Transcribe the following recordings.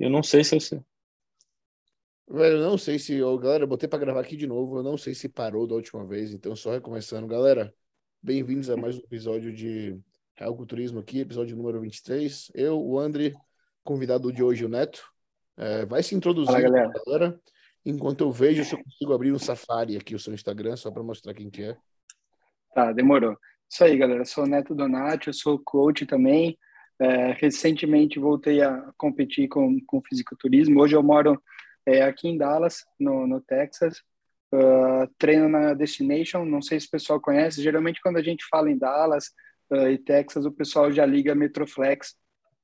Eu não sei se eu sei. Velho, eu não sei se. Ô, galera, eu botei pra gravar aqui de novo. Eu não sei se parou da última vez, então só recomeçando. Galera, bem-vindos a mais um episódio de Real Culturismo aqui, episódio número 23. Eu, o André, convidado de hoje, o Neto. É, vai se introduzir, Fala, galera. galera, enquanto eu vejo se eu consigo abrir um Safari aqui, o seu Instagram, só para mostrar quem que é. Tá, demorou. Isso aí, galera. Eu sou o Neto Donati, eu sou coach também. É, recentemente voltei a competir com, com fisiculturismo. Hoje eu moro é, aqui em Dallas, no, no Texas. Uh, treino na Destination. Não sei se o pessoal conhece. Geralmente, quando a gente fala em Dallas uh, e Texas, o pessoal já liga Metroflex,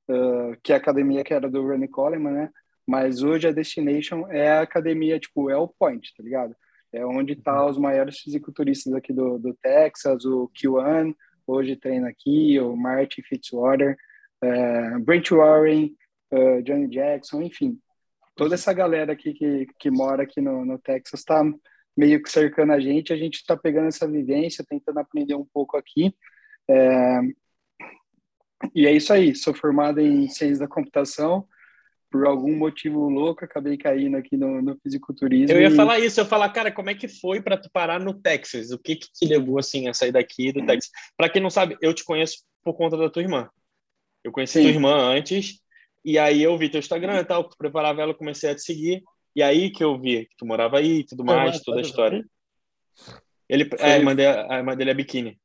uh, que é a academia que era do Ronnie Coleman, né? Mas hoje a Destination é a academia, tipo, é o point, tá ligado? É onde tá os maiores fisiculturistas aqui do, do Texas, o Q1, hoje treina aqui, o Martin Fitzwater, uh, Brent Warren, uh, Johnny Jackson, enfim. Toda essa galera aqui que, que mora aqui no, no Texas tá meio que cercando a gente, a gente está pegando essa vivência, tentando aprender um pouco aqui. É... E é isso aí, sou formado em ciência da computação, por algum motivo louco, acabei caindo aqui no, no fisiculturismo. Eu ia e... falar isso, eu ia falar, cara, como é que foi para tu parar no Texas? O que que te levou assim a sair daqui do Texas? Para quem não sabe, eu te conheço por conta da tua irmã. Eu conheci Sim. tua irmã antes e aí eu vi teu Instagram e tal, que tu preparava ela, eu comecei a te seguir e aí que eu vi que tu morava aí, e tudo mais, toda a história. Ele, é, a irmã, dele, a irmã dele é biquíni.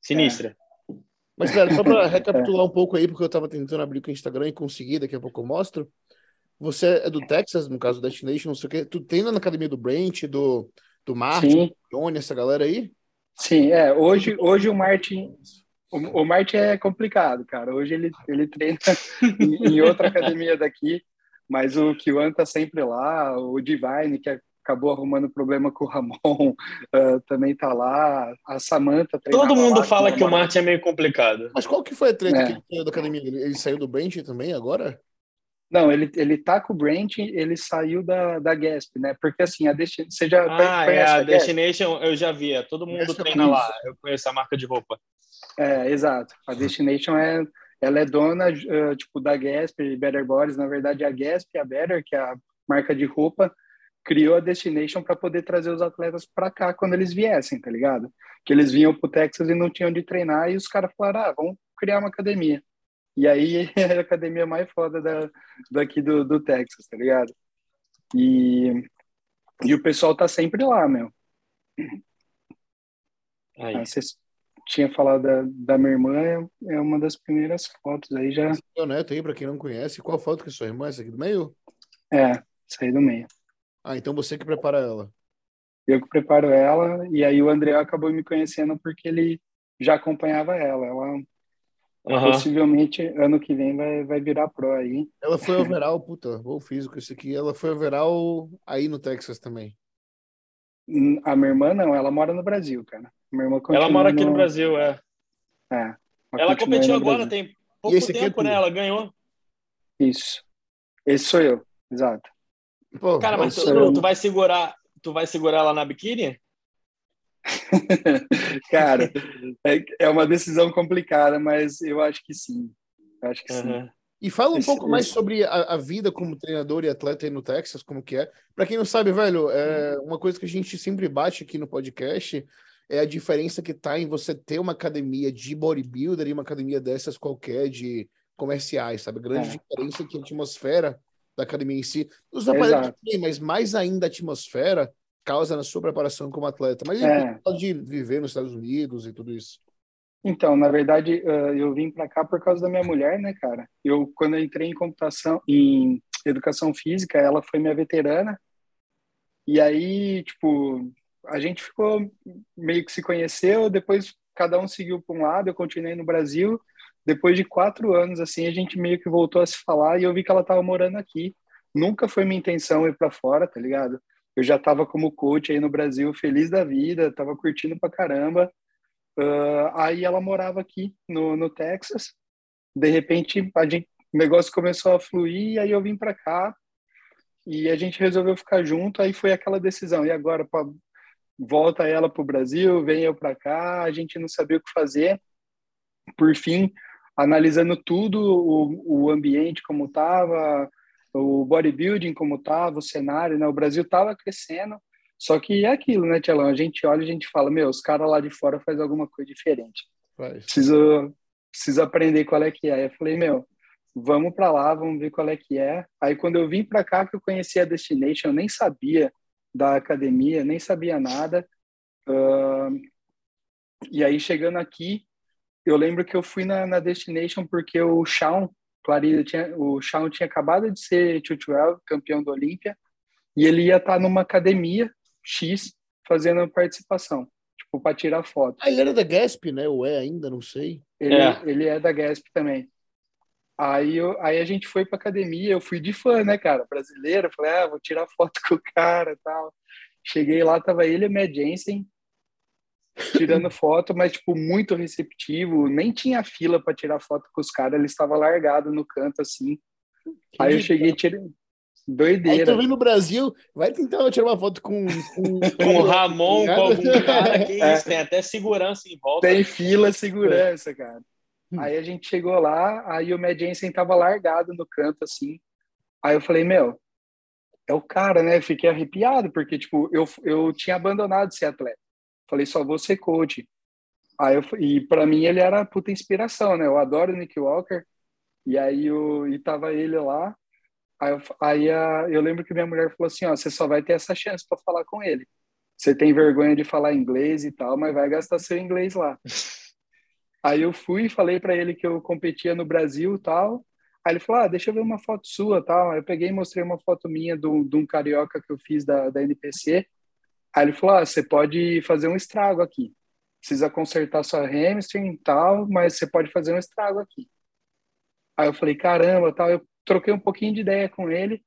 Sinistra. Mas, cara, só para recapitular um pouco aí, porque eu tava tentando abrir com o Instagram e consegui, daqui a pouco eu mostro. Você é do Texas, no caso do Destination, não sei o quê. Tu treina na academia do Brent, do, do Martin, Sim, do Johnny, essa galera aí? sim, é. Hoje, hoje o Martin, o, o Martin é complicado, cara. Hoje ele, ele treina em, em outra academia daqui, mas o Kiwan tá sempre lá, o Divine, que acabou arrumando problema com o Ramon, ah, também tá lá, a Samantha treinava Todo mundo lá fala que o Martin. Martin é meio complicado. Mas qual que foi a treta É. que ele saiu da academia? Ele, ele saiu do Brent também agora? Não, ele, ele tá com o Brent, ele saiu da, da Gasp, né? Porque assim, a Destin... você já Ah, é a Gasp? Destination, eu já vi. é, Todo mundo Essa treina é lá. Eu conheço a marca de roupa. É, exato. A Destination é, ela é dona eh, tipo da Gasp e Better Bodies. Na verdade, a Gasp e a Better, que é a marca de roupa, criou a Destination para poder trazer os atletas para cá quando eles viessem, tá ligado? Que eles vinham pro Texas e não tinham de treinar e os caras falaram: "Ah, vamos criar uma academia". E aí é a academia mais foda da, daqui do, do Texas, tá ligado? E e o pessoal tá sempre lá, meu. Aí. Ah, tinha falado da, da minha irmã, é- é uma das primeiras fotos aí já. Meu neto aí, pra quem não conhece. Qual foto que é sua irmã? Essa aqui do meio? É, saí do meio. Ah, então você que prepara ela. Eu que preparo ela, e aí o André acabou me conhecendo porque ele já acompanhava ela. Ela Aham. possivelmente ano que vem vai, vai virar pro aí. Ela foi overall, puta, bom físico esse aqui. Ela foi overall aí no Texas também. A minha irmã não, ela mora no Brasil, cara. Minha irmã Ela mora aqui no Brasil, é. É, Ela competiu no agora, Brasil. tem pouco é tempo, né? tu? Ela ganhou. Isso. Esse sou eu, exato. Pô, Cara, mas tu, eu- tu vai segurar, tu vai segurar ela na biquíni? Cara, é, é uma decisão complicada, mas eu acho que sim. Eu acho que sim. Aham. E fala um Esse- pouco mais esse- sobre a, a vida como treinador e atleta aí no Texas, como que é. Pra quem não sabe, velho, é uma coisa que a gente sempre bate aqui no podcast é a diferença que tá em você ter uma academia de bodybuilder e uma academia dessas qualquer de comerciais, sabe? Grande É. diferença é que a atmosfera da academia em si, os aparelhos também, mas mais ainda a atmosfera causa na sua preparação como atleta. Mas É. pode viver nos Estados Unidos e tudo isso. Então, na verdade, eh, eu vim para cá por causa da minha mulher, né, cara? Eu, quando eu entrei em computação, em educação física, ela foi minha veterana. E aí, tipo, a gente ficou meio que se conheceu, depois cada um seguiu para um lado, eu continuei no Brasil. Depois de quatro anos, assim, a gente meio que voltou a se falar e eu vi que ela estava morando aqui. Nunca foi minha intenção ir para fora, tá ligado? Eu já estava como coach aí no Brasil, feliz da vida, estava curtindo pra caramba. Ah, aí ela morava aqui no, no Texas. De repente, a gente, o negócio começou a fluir, aí eu vim para cá e a gente resolveu ficar junto. Aí foi aquela decisão: e agora, volta ela para o Brasil, vem eu para cá. A gente não sabia o que fazer. Por fim, analisando tudo, o, o ambiente como estava, o bodybuilding como tava, o cenário, né? O Brasil tava crescendo, só que é aquilo, né, Tielão? A gente olha e a gente fala, meu, os caras lá de fora fazem alguma coisa diferente. Preciso, preciso aprender qual é que é. Eu falei, meu, vamos para lá, vamos ver qual é que é. Aí quando eu vim para cá que eu conheci a Destination, eu nem sabia da academia, nem sabia nada. Uh, e aí chegando aqui, eu lembro que eu fui na, na Destination porque o Shawn Clarida tinha, o Shawn tinha acabado de ser 212, campeão do Olímpia, e ele ia estar numa academia X fazendo participação, tipo, para tirar foto. Ah, ele era da Gasp, né? Ou é ainda, não sei. Ele é, ele é da Gasp também. Aí, eu, aí a gente foi pra academia, eu fui de fã, né, cara, brasileiro, falei, ah, vou tirar foto com o cara e tal. Cheguei lá, tava ele e o Mad Jensen, tirando foto, mas, tipo, muito receptivo. Nem tinha fila para tirar foto com os caras, ele estava largado no canto, assim. Que Aí eu cheguei e tirei. Doideira. Aí tu vem no Brasil, vai tentar tirar uma foto com... Com, com o Ramon, com algum cara, que é. isso, tem até segurança em volta. Tem fila, segurança, cara. Hum. Aí a gente chegou lá, aí o Mad Jensen tava largado no canto, assim. Aí eu falei, meu, é o cara, né? Fiquei arrepiado, porque, tipo, eu, eu tinha abandonado ser atleta. Falei, só vou ser coach. Aí eu, e para mim ele era puta inspiração, né? Eu adoro o Nick Walker. E aí eu, e tava ele lá. Aí, eu, aí a, eu lembro que minha mulher falou assim: ó, você só vai ter essa chance para falar com ele. Você tem vergonha de falar inglês e tal, mas vai gastar seu inglês lá. aí eu fui e falei para ele que eu competia no Brasil tal. Aí ele falou: ah, deixa eu ver uma foto sua tal. Aí eu peguei e mostrei uma foto minha de um carioca que eu fiz da, da NPC. Aí ele falou: ah, você pode fazer um estrago aqui. Precisa consertar sua hamstring e tal, mas você pode fazer um estrago aqui. Aí eu falei: caramba, tal. Eu troquei um pouquinho de ideia com ele.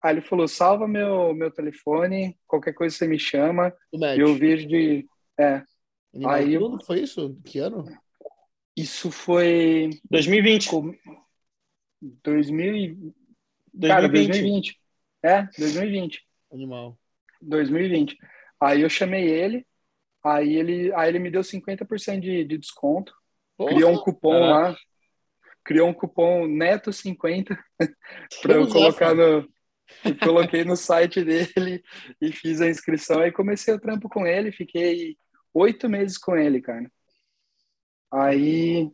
Aí ele falou: salva meu, meu telefone, qualquer coisa você me chama. E eu vejo de. É. aí eu... foi isso? Que ano? Isso foi. 2020. 2000 2020. Cara, 2020. É, 2020. Animal. 2020. Aí eu chamei ele, aí ele, aí ele me deu 50% de, de desconto. Porra, criou um cupom caraca. lá, criou um cupom neto 50 para eu colocar no eu coloquei no site dele e fiz a inscrição aí comecei o trampo com ele, fiquei oito meses com ele, cara. Aí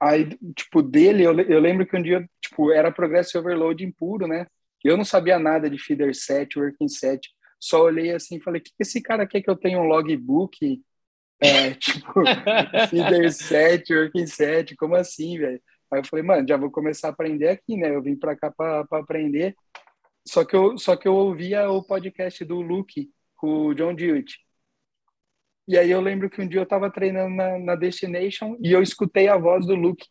aí tipo dele eu, eu lembro que um dia tipo era progresso overload impuro, né? Eu não sabia nada de feeder set, working set só olhei assim e falei, que esse cara quer que eu tenha um logbook? É, tipo, feeder 7, working 7, como assim, velho? Aí eu falei, mano, já vou começar a aprender aqui, né? Eu vim para cá para aprender. Só que, eu, só que eu ouvia o podcast do Luke, com o John Dewitt. E aí eu lembro que um dia eu tava treinando na, na Destination e eu escutei a voz do Luke.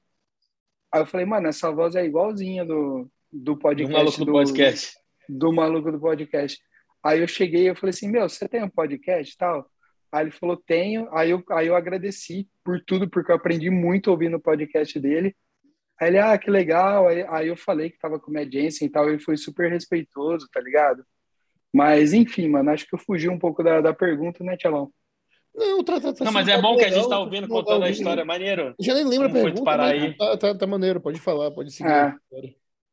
Aí eu falei, mano, essa voz é igualzinha do, do podcast. Do maluco do, do podcast. Do maluco do podcast. Aí eu cheguei e eu falei assim, meu, você tem um podcast e tal? Aí ele falou, tenho. Aí eu, aí eu agradeci por tudo, porque eu aprendi muito ouvindo o podcast dele. Aí ele, ah, que legal. Aí, aí eu falei que tava com o Mad Jensen e tal, ele foi super respeitoso, tá ligado? Mas, enfim, mano, acho que eu fugi um pouco da, da pergunta, né, Tchalão? Não, tá, tá, tá, não, mas é bom que a gente tá ouvindo, contando a história, maneiro. Já nem lembro a pergunta, parar aí. Tá, tá, tá, maneiro, pode falar, pode seguir. É.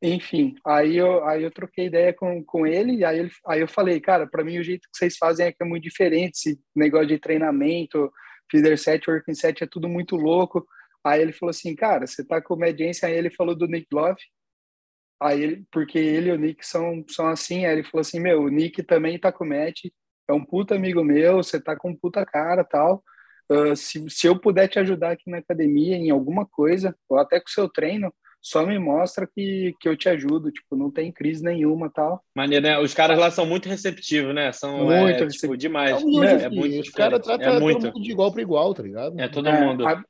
Enfim, aí eu, aí eu troquei ideia com, com ele, e aí, ele, aí eu falei, cara, para mim o jeito que vocês fazem é que é muito diferente, esse negócio de treinamento, feeder set, working set, é tudo muito louco. Aí ele falou assim, cara, você tá com o Mediência, aí ele falou do Nick Love, aí ele, porque ele e o Nick são, são assim, aí ele falou assim, meu, o Nick também tá com o Matt, é um puta amigo meu, você tá com um puta cara tal, uh, se, se eu puder te ajudar aqui na academia em alguma coisa, ou até com o seu treino, só me mostra que, que eu te ajudo, tipo, não tem crise nenhuma tal. Maneiro, né? Os caras lá são muito receptivos, né? São muito é, tipo, demais. É, é muito Os caras tratam é muito. todo mundo de igual para igual, tá ligado? É todo é, mundo. A,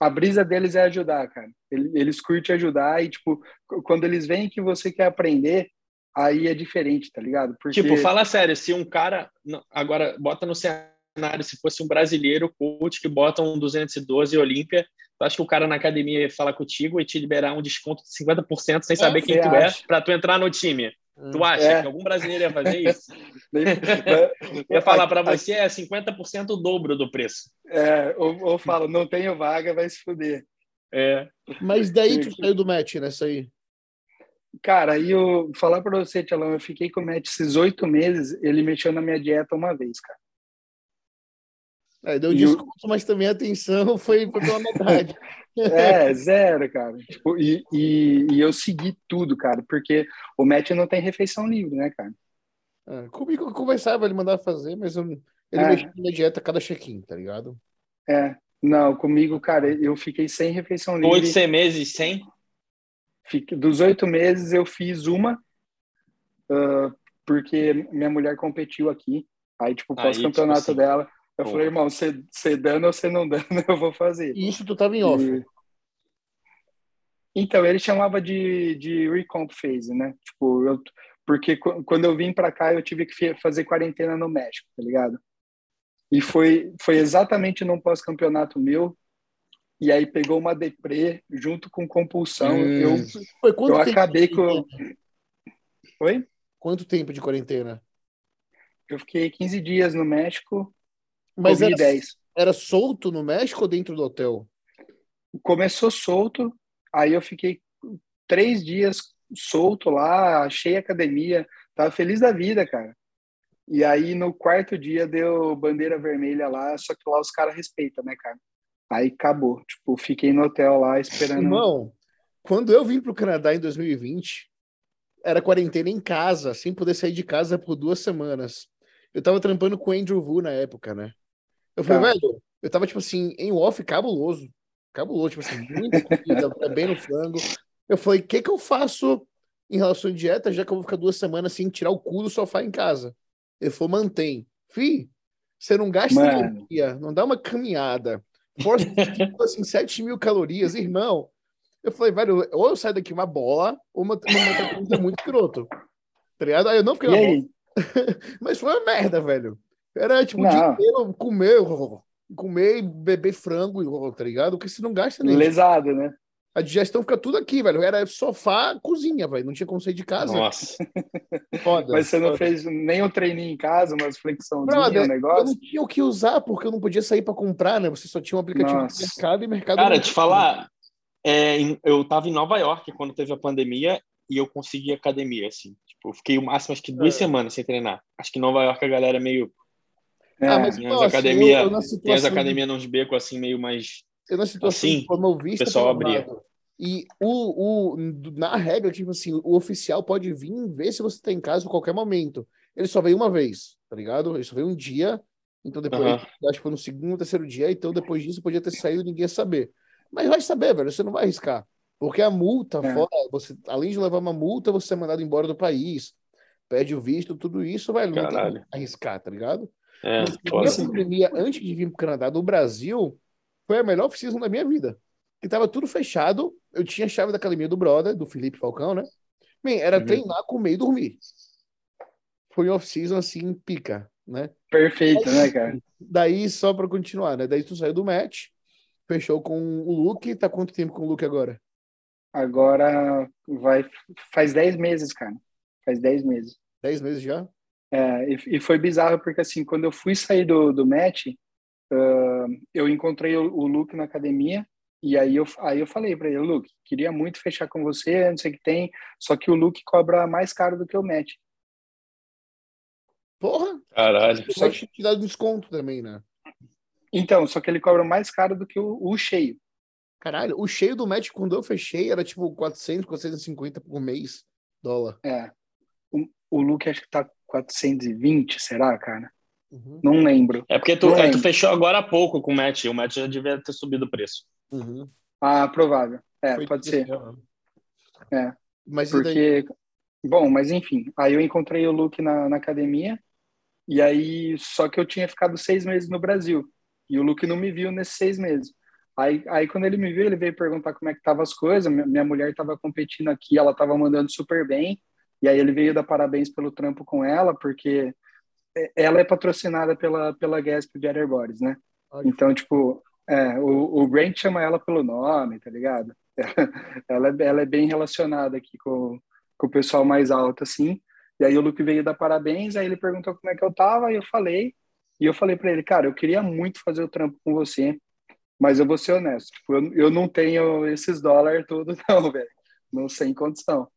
a, brisa deles é ajudar, cara. Eles curtem ajudar e, tipo, quando eles veem que você quer aprender, aí é diferente, tá ligado? Porque... Tipo, fala sério, se um cara. Agora, bota no cenário, se fosse um brasileiro, coach, que bota um 212 Olímpia Tu acha que o cara na academia ia falar contigo e te liberar um desconto de 50% sem saber é, quem tu é acha? é para tu entrar no time? Hum, tu acha é. que algum brasileiro ia fazer isso? ia falar para você é 50% o dobro do preço. É, ou, ou fala, não tenho vaga, vai se fuder. É. Mas daí tu saiu do match nessa aí? Cara, aí eu falar para você, Tialão, eu fiquei com o Matt esses oito meses, ele mexeu na minha dieta uma vez, cara. É, deu desconto, eu... mas também a atenção foi, pela metade. é, zero, cara. Tipo, e, e, e, eu segui tudo, cara, porque o Matt não tem refeição livre, né, cara? É, comigo eu conversava, ele mandava fazer, mas eu, ele é. mexia na dieta cada check-in, tá ligado? É, não, comigo, cara, eu fiquei sem refeição livre. Oito seis meses sem? Dos oito meses eu fiz uma, uh, porque minha mulher competiu aqui. Aí, tipo, pós-campeonato tipo assim, dela, eu Pô. falei, irmão, você, você dando ou você não dando, eu vou fazer. Isso tu tava em off? E... Então, ele chamava de, de recomp phase, né? Tipo, eu, porque quando eu vim para cá, eu tive que fazer quarentena no México, tá ligado? E foi, foi exatamente num pós-campeonato meu, e aí pegou uma deprê junto com compulsão. Hum. Eu, eu acabei com. Oi? Quanto tempo de quarentena? Eu fiquei 15 dias no México. Mas era, 10. era solto no México ou dentro do hotel? Começou solto, aí eu fiquei três dias solto lá, achei academia, tava feliz da vida, cara. E aí no quarto dia deu bandeira vermelha lá, só que lá os caras respeitam, né, cara? Aí acabou. Tipo, fiquei no hotel lá esperando. Irmão, quando eu vim pro Canadá em 2020, era quarentena em casa, sem poder sair de casa por duas semanas. Eu tava trampando com o Andrew Vu na época, né? Eu falei, tá. velho, eu tava, tipo assim, em off cabuloso. Cabuloso, tipo assim, muito comida, bem no frango. Eu falei, o que que eu faço em relação à dieta, já que eu vou ficar duas semanas sem tirar o cu do sofá em casa? Ele falou, mantém. Fih, você não gasta energia, não dá uma caminhada, Força tipo assim, 7 mil calorias, irmão. Eu falei, velho, ou eu saio daqui uma bola, ou uma, uma, uma muito escroto. Tá ligado? Aí eu não fiquei. Mas foi uma merda, velho. Era tipo não. dia inteiro comer, comer e beber frango, tá ligado? Porque você não gasta nem. Lesado, né? A digestão fica tudo aqui, velho. Era sofá, cozinha, velho. Não tinha como sair de casa. Nossa. Foda, Mas você não fez nem um treininho em casa, umas flexãozinhas, um negócio? Eu não tinha o que usar, porque eu não podia sair para comprar, né? Você só tinha um aplicativo Nossa. mercado e mercado. Cara, te falar, é, eu tava em Nova York quando teve a pandemia e eu consegui academia, assim. Tipo, eu fiquei o máximo, acho que duas é. semanas sem treinar. Acho que em Nova York a galera é meio. É, ah, mas, tem as academias academia nos becos, assim, meio mais. Eu na situação assim, como eu vi, o pessoal abria. E o, o, na regra, tipo assim, o oficial pode vir ver se você tem em casa a qualquer momento. Ele só veio uma vez, tá ligado? Ele só veio um dia, então depois, uhum. acho que foi no segundo, terceiro dia, então depois disso podia ter saído e ninguém ia saber. Mas vai saber, velho, você não vai arriscar. Porque a multa, é. fora, você, além de levar uma multa, você é mandado embora do país, perde o visto, tudo isso, velho, não tem que arriscar, tá ligado? É, Mas, a pandemia, antes de vir pro Canadá, no Brasil, foi a melhor oficina da minha vida que tava tudo fechado. Eu tinha a chave da academia do brother, do Felipe Falcão, né? Bem, era uhum. treinar, comer e dormir. Foi off-season assim, pica, né? Perfeito, né, cara? Daí, só para continuar, né? Daí tu saiu do match, fechou com o Luke. Tá quanto tempo com o Luke agora? Agora vai. Faz 10 meses, cara. Faz 10 meses. 10 meses já? É, e, e, foi bizarro porque, assim, quando eu fui sair do, do match, uh, eu encontrei o, o Luke na academia e aí eu, aí eu falei para ele, Luke, queria muito fechar com você, não sei o que tem, só que o Luke cobra mais caro do que o Matt. Porra! Caralho. Só que te dá desconto também, né? Então, só que ele cobra mais caro do que o, o cheio. Caralho, o cheio do Match, quando eu fechei, era tipo 400, 450 por mês, dólar. É. O, o Luke acho que tá 420, será, cara? Uhum. Não lembro. É porque tu, é, tu fechou agora há pouco com o Match, o Match já devia ter subido o preço. Uhum. Ah, provável. É, Foi pode ser. É. Mas porque. Bom, mas enfim. Aí eu encontrei o Luke na, na academia. E aí, só que eu tinha ficado seis meses no Brasil. E o Luke não me viu nesses seis meses. Aí, aí quando ele me viu, ele veio perguntar como é que tava as coisas. Minha, minha mulher estava competindo aqui, ela estava mandando super bem. E aí ele veio dar parabéns pelo trampo com ela, porque ela é patrocinada pela, pela Gasp Better Bodies, né? Então, tipo, é, o, o Brent chama ela pelo nome, tá ligado? Ela, ela é bem relacionada aqui com, com o pessoal mais alto, assim. E aí o Luke veio dar parabéns, aí ele perguntou como é que eu tava, e eu falei, e eu falei para ele, cara, eu queria muito fazer o trampo com você, mas eu vou ser honesto, tipo, eu, eu não tenho esses dólares todos não, velho, não sem condição.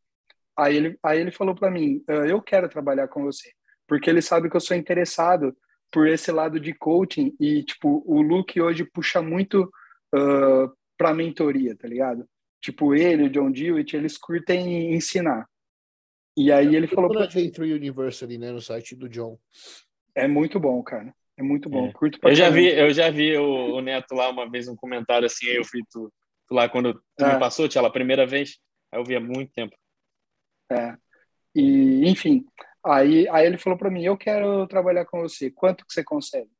Aí ele, aí ele falou para mim, uh, eu quero trabalhar com você, porque ele sabe que eu sou interessado por esse lado de coaching e, tipo, o Luke hoje puxa muito uh, para mentoria, tá ligado? Tipo, ele, o John Dewitt, eles curtem ensinar. E aí ele falou... Pra... J3 University, né, no site do John. É muito bom, cara. É muito bom. É. Curto eu já vi, eu já vi o, o, Neto lá uma vez um comentário assim, eu fui tu, tu lá quando tu é. me passou, tia, a primeira vez, aí eu vi há muito tempo. É. E, enfim, aí, aí ele falou para mim, eu quero trabalhar com você, quanto que você consegue?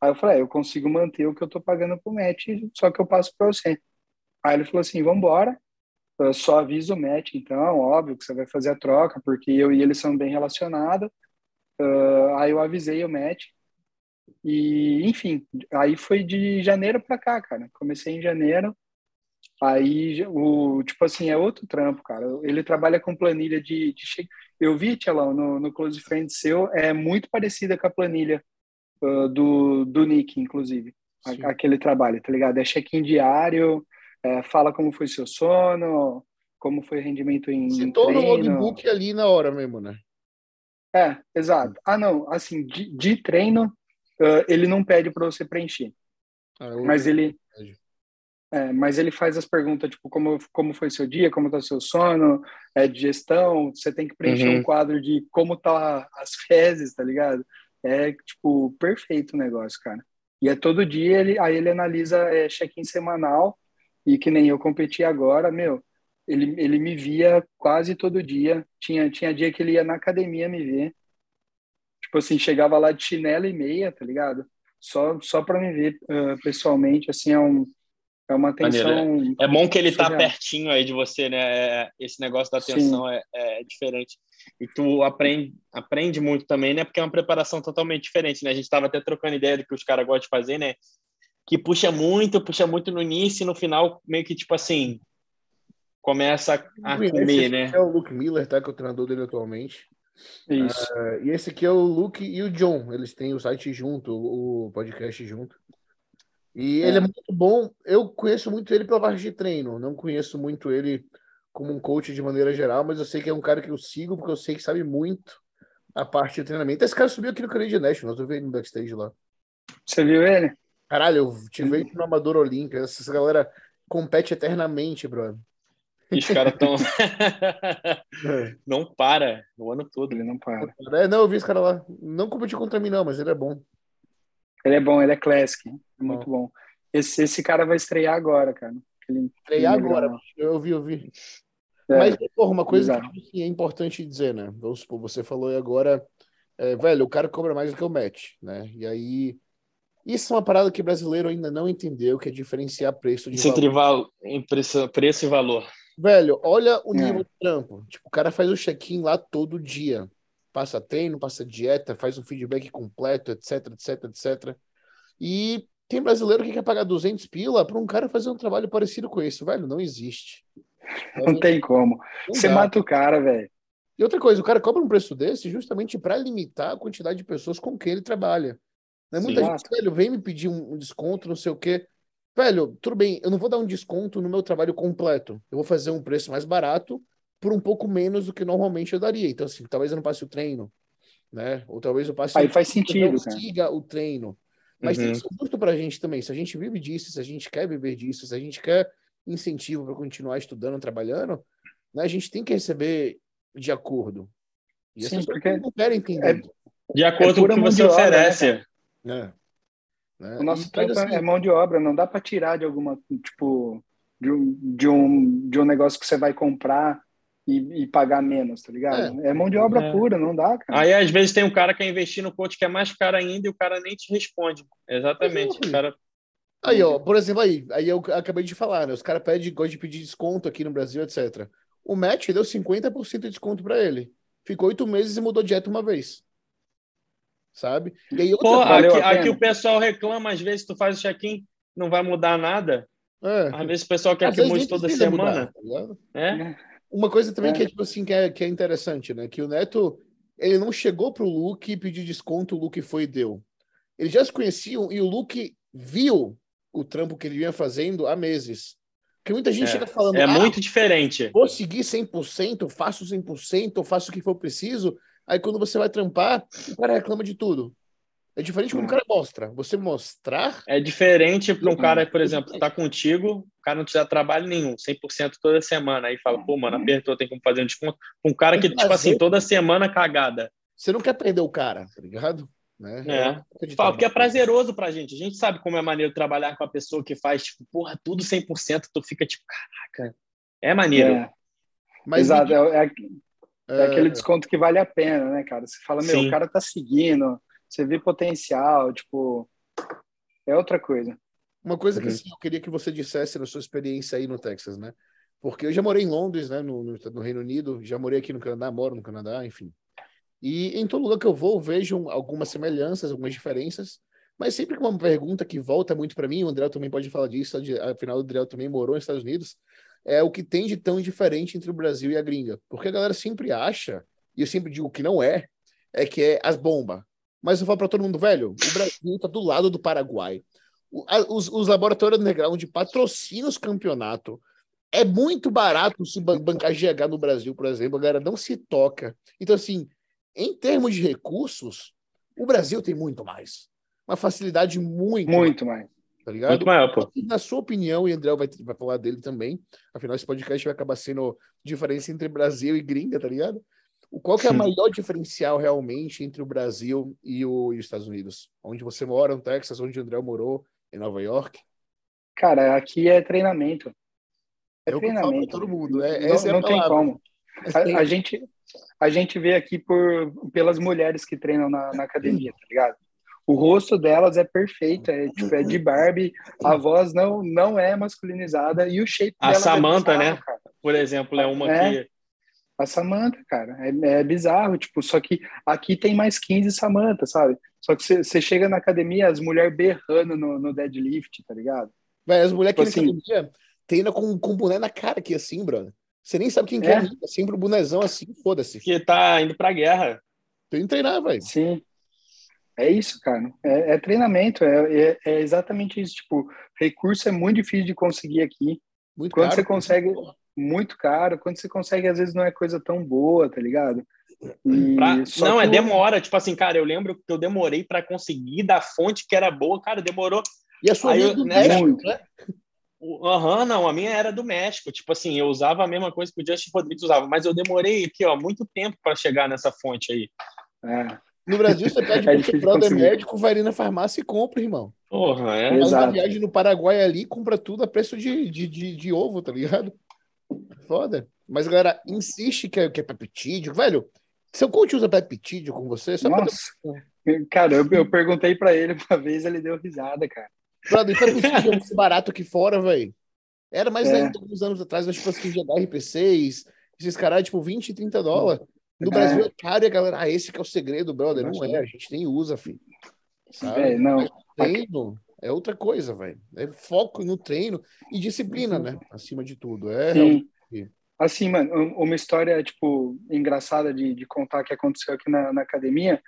Aí eu falei, é, eu consigo manter o que eu tô pagando pro match, só que eu passo para você. Aí ele falou assim, vamos embora, só avisa o match, então, óbvio que você vai fazer a troca, porque eu e ele são bem relacionados. Uh, aí eu avisei o match, e, enfim, aí foi de janeiro para cá, cara. Comecei em janeiro, Aí, o, tipo assim, é outro trampo, cara. Ele trabalha com planilha de. de Eu vi, Tchelão, no, no Close Friends seu, é muito parecida com a planilha uh, do, do Nick, inclusive. Aquele trabalho, tá ligado? É check-in diário, é, fala como foi seu sono, como foi o rendimento em. Citou no logbook ali na hora mesmo, né? É, exato. Ah, não, assim, de, de treino, uh, ele não pede para você preencher. Ah, mas ele. É, mas ele faz as perguntas, tipo, como, como foi seu dia, como tá seu sono, é, de gestão, você tem que preencher uhum. um quadro de como tá as fezes, tá ligado? É, tipo, perfeito o negócio, cara. E é todo dia, ele, aí ele analisa é, check-in semanal, e que nem eu competi agora, meu, ele, ele me via quase todo dia, tinha, tinha dia que ele ia na academia me ver, tipo assim, chegava lá de chinelo e meia, tá ligado? Só, só para me ver uh, pessoalmente, assim, é um é uma atenção. É bom que ele está pertinho aí de você, né? É, esse negócio da atenção é, é, diferente. E tu aprende, aprende muito também, né? Porque é uma preparação totalmente diferente, né? A gente estava até trocando ideia do que os caras gostam de fazer, né? Que puxa muito, puxa muito no início e no final, meio que tipo assim, começa a, a comer, né? É o Luke Miller, tá? Que é o treinador dele atualmente. Isso. Uh, e esse aqui é o Luke e o John. Eles têm o site junto, o podcast junto. E é. ele é muito bom. Eu conheço muito ele pela parte de treino. Não conheço muito ele como um coach de maneira geral, mas eu sei que é um cara que eu sigo porque eu sei que sabe muito a parte de treinamento. Esse cara subiu aqui no Canadian National, eu vi ele no backstage lá. Você viu ele? Caralho, eu tive ele no Amador Olímpico. Essa galera compete eternamente, brother. E os caras tão. não para o ano todo, ele não para. É, não, eu vi esse cara lá. Não competiu contra mim, não, mas ele é bom. Ele é bom, ele é classic. É muito bom. Esse, esse cara vai estrear agora, cara. Ele, estrear agora, eu vi, eu vi. É, Mas, porra, uma coisa que é importante dizer, né? Vamos supor, você falou agora, é, velho, o cara cobra mais do que o match, né? E aí, isso é uma parada que o brasileiro ainda não entendeu, que é diferenciar preço de Entre valor. Preço, preço e valor. Velho, olha o é. nível é. de trampo. Tipo, o cara faz o check-in lá todo dia passa treino, passa dieta, faz um feedback completo, etc, etc, etc. E tem brasileiro que quer pagar 200 pila para um cara fazer um trabalho parecido com esse, velho, não existe. Não tem como. Não Você dá. mata o cara, velho. E outra coisa, o cara cobra um preço desse justamente para limitar a quantidade de pessoas com quem ele trabalha. Né? Muita Sim. gente, velho, vem me pedir um desconto, não sei o quê. Velho, tudo bem, eu não vou dar um desconto no meu trabalho completo. Eu vou fazer um preço mais barato por um pouco menos do que normalmente eu daria. Então, assim, talvez eu não passe o treino, né? Ou talvez eu passe. Aí faz sentido. Não siga o treino. Mas uhum. tem que ser justo para a gente também. Se a gente vive disso, se a gente quer viver disso, se a gente quer incentivo para continuar estudando, trabalhando, né? A gente tem que receber de acordo. E Sim, porque não querem entender. É, de acordo é com o que você oferece. Né? né? O nosso tempo assim, é mão de obra, não dá para tirar de alguma, tipo, de um, de, um, de um negócio que você vai comprar e, e, pagar menos, tá ligado? É, é mão de obra é. pura, não dá, cara. Aí às vezes tem um cara que quer investir no coach que é mais caro ainda e o cara nem te responde. Exatamente. O cara... Aí, ó, por exemplo, aí, aí eu acabei de falar, né? Os caras pedem, gostam de pedir desconto aqui no Brasil, etc. O Matt deu 50% de desconto para ele. Ficou oito meses e mudou dieta uma vez. Sabe? E aí, Pô, aqui, aqui, o pessoal reclama, às vezes tu faz o check-in, não vai mudar nada. É. Às vezes o pessoal quer às que mude toda semana. Mudar, tá é? Uma coisa também é. que é tipo assim que é, que é interessante, né? Que o Neto ele não chegou pro Luke e pediu desconto, o Luke foi e deu. Eles já se conheciam e o Luke viu o trampo que ele vinha fazendo há meses. Porque muita gente É. chega falando, É ah, muito diferente. vou seguir 100%, faço 100%, faço o que for preciso. Aí quando você vai trampar, o cara reclama de tudo. É diferente quando o cara mostra. Você mostrar, É diferente para um Uhum. cara, por exemplo, que tá contigo, o cara não te dá trabalho nenhum, 100% toda semana. Aí fala, pô, mano, apertou, tem como fazer um desconto. Um cara que, tipo assim, toda semana cagada. você não quer perder o cara, tá ligado? Né? É. de Fala, porque é prazeroso pra gente. A gente sabe como é maneiro trabalhar com a pessoa que faz, tipo, porra, tudo 100%, tu fica tipo, caraca, é maneiro. É, Mas exato, me- é, é- é aquele desconto que vale a pena, né, cara? Você fala, meu, Sim. o cara tá seguindo, você vê potencial, tipo, é outra coisa. Uma coisa que Uhum. assim, eu queria que você dissesse na sua experiência aí no Texas, né? Porque eu já morei em Londres, né, no, no, no Reino Unido, já morei aqui no Canadá, moro no Canadá, enfim. E em todo lugar que eu vou, vejo algumas semelhanças, algumas diferenças, mas sempre que uma pergunta que volta muito para mim, o André também pode falar disso, afinal o André também morou nos Estados Unidos, é o que tem de tão diferente entre o Brasil e a gringa. Porque a galera sempre acha, e eu sempre digo que não é, é que é as bombas. Mas eu falo para todo mundo, velho, o Brasil tá do lado do Paraguai. O- a- os, os laboratórios underground patrocinam os campeonatos. É muito barato se ban- bancar GH no Brasil, por exemplo. A galera não se toca. Então, assim, em termos de recursos, o Brasil tem muito mais. Uma facilidade muito, Muito mais. tá ligado? Muito maior, pô. E Na sua opinião, e André vai, vai falar dele também, afinal, esse podcast vai acabar sendo diferença entre Brasil e gringa, tá ligado? O- Qual que é o maior diferencial realmente entre o Brasil e, o- e os Estados Unidos? Onde você mora, no Texas, onde o André morou, em Nova York? Cara, aqui é treinamento. É, É treinamento. todo mundo. É, não essa é não tem como. A, a gente, a gente vê aqui por, pelas mulheres que treinam na, na academia, tá ligado? O rosto delas é perfeito, é, tipo, é de Barbie, a voz não, não é masculinizada e o shape A delas Samantha, é bizarro, né? cara. Por exemplo, é uma É. que. A Samantha, cara, é, é bizarro, tipo, só que aqui tem mais 15 Samantha, sabe? Só que você chega na academia, as mulheres berrando no, no deadlift, tá ligado? Véi, as mulheres que Tipo na assim- academia treinam com, com boné na cara aqui, assim, brother. Você nem sabe quem que É. é, é sempre o bonezão assim, foda-se. que tá indo pra guerra. Tem que treinar, velho. Sim. É isso, cara. É, é treinamento, é, é, é exatamente isso. Tipo, recurso é muito difícil de conseguir aqui. Muito Quando caro, você consegue- muito caro. Quando você consegue, às vezes não é coisa tão boa, tá ligado? Pra- só Não, que é demora. Tipo assim, cara, eu lembro que eu demorei pra conseguir da fonte que era boa. Cara, demorou. E a sua Aí eu- do né, México, muito. né? O- Aham, não, a minha era do México. Tipo assim, eu usava a mesma coisa que o Justin Rodrigues usava, mas eu demorei aqui, ó, muito tempo para chegar nessa fonte aí. É, No Brasil, você pede É pro brother conseguir. médico, vai ali na farmácia e compra, irmão. Porra, é. Faz uma Exato. viagem no Paraguai ali compra tudo a preço de, de, de, de ovo, tá ligado? Foda. Mas a galera insiste que é, que é peptídeo. Velho, seu coach usa peptídeo com você? Só pra Nossa. Cara, eu, eu perguntei pra ele uma vez, ele deu risada, cara. Brother, peptídeo é muito barato aqui fora, velho. Era mais É. alguns anos atrás, mas tipo assim, de RP6, esses caras, tipo, 20, 30 dólares. No É. Brasil é caro e a galera, ah, esse que é o segredo, brother. Não é, a gente nem usa, filho. Sabe? É, não. treino é outra coisa, velho. É foco no treino e disciplina, né? Acima de tudo. É Sim. realmente- Assim, mano, um- uma história, tipo, engraçada de, de contar que aconteceu aqui na, na academia.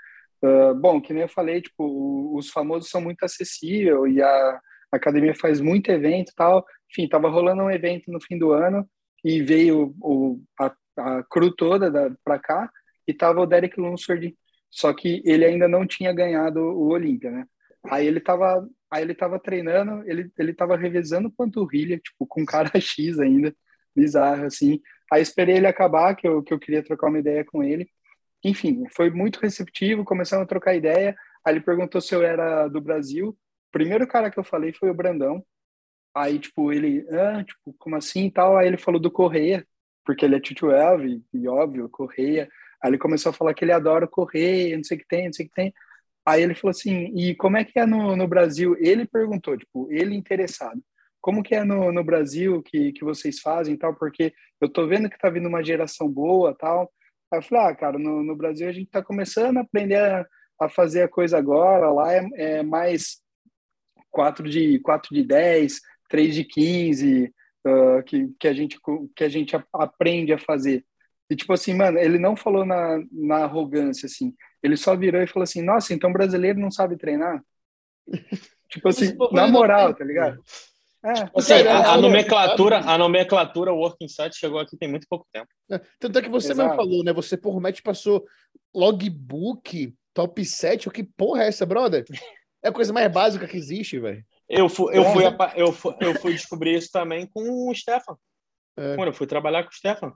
Ah, bom, que nem eu falei, tipo, os famosos são muito acessíveis e a academia faz muito evento e tal. Enfim, tava rolando um evento no fim do ano e veio o, a, a crew toda da, pra cá e tava o Derek Lunsford, só que ele ainda não tinha ganhado o Olímpia, né? Aí ele tava, aí ele tava treinando, ele, ele tava revezando panturrilha, tipo, com cara X ainda, bizarro, assim. Aí esperei ele acabar, que eu, que eu queria trocar uma ideia com ele. Enfim, foi muito receptivo, começamos a trocar ideia. Aí ele perguntou se eu era do Brasil. O primeiro cara que eu falei foi o Brandão. Aí, tipo, ele, ah, tipo, como assim e tal? Aí ele falou do Correia, porque ele é Tito Elvi, e óbvio, Correia. Aí ele começou a falar que ele adora o Correia, não sei o que tem, não sei o que tem. Aí ele falou assim, e como é que é no, no Brasil? Ele perguntou, tipo, ele interessado. Como que é no, no Brasil que, que vocês fazem tal? Porque eu tô vendo que tá vindo uma geração boa tal. Aí eu falei, ah, cara, no, no Brasil a gente tá começando a aprender a, a fazer a coisa agora. Lá é, é mais 4 de, 4 de 10, 3 de 15, uh, que, que, a gente, que a gente aprende a fazer. E tipo assim, mano, ele não falou na, na arrogância, assim. Ele só virou e falou assim, nossa, então brasileiro não sabe treinar? tipo assim, na moral, tá ligado? É, Tipo assim, a, a nomenclatura, a nomenclatura Working Site chegou aqui tem muito pouco tempo. É, Tanto é que você Exato. mesmo falou, né? Você, por match, passou logbook, top 7. Que porra é essa, brother? É a coisa mais básica que existe, velho. Eu fui, eu, É. fui, apa- eu, fui, eu fui descobrir isso também com o Stefan. É. Quando eu fui trabalhar com o Stefan.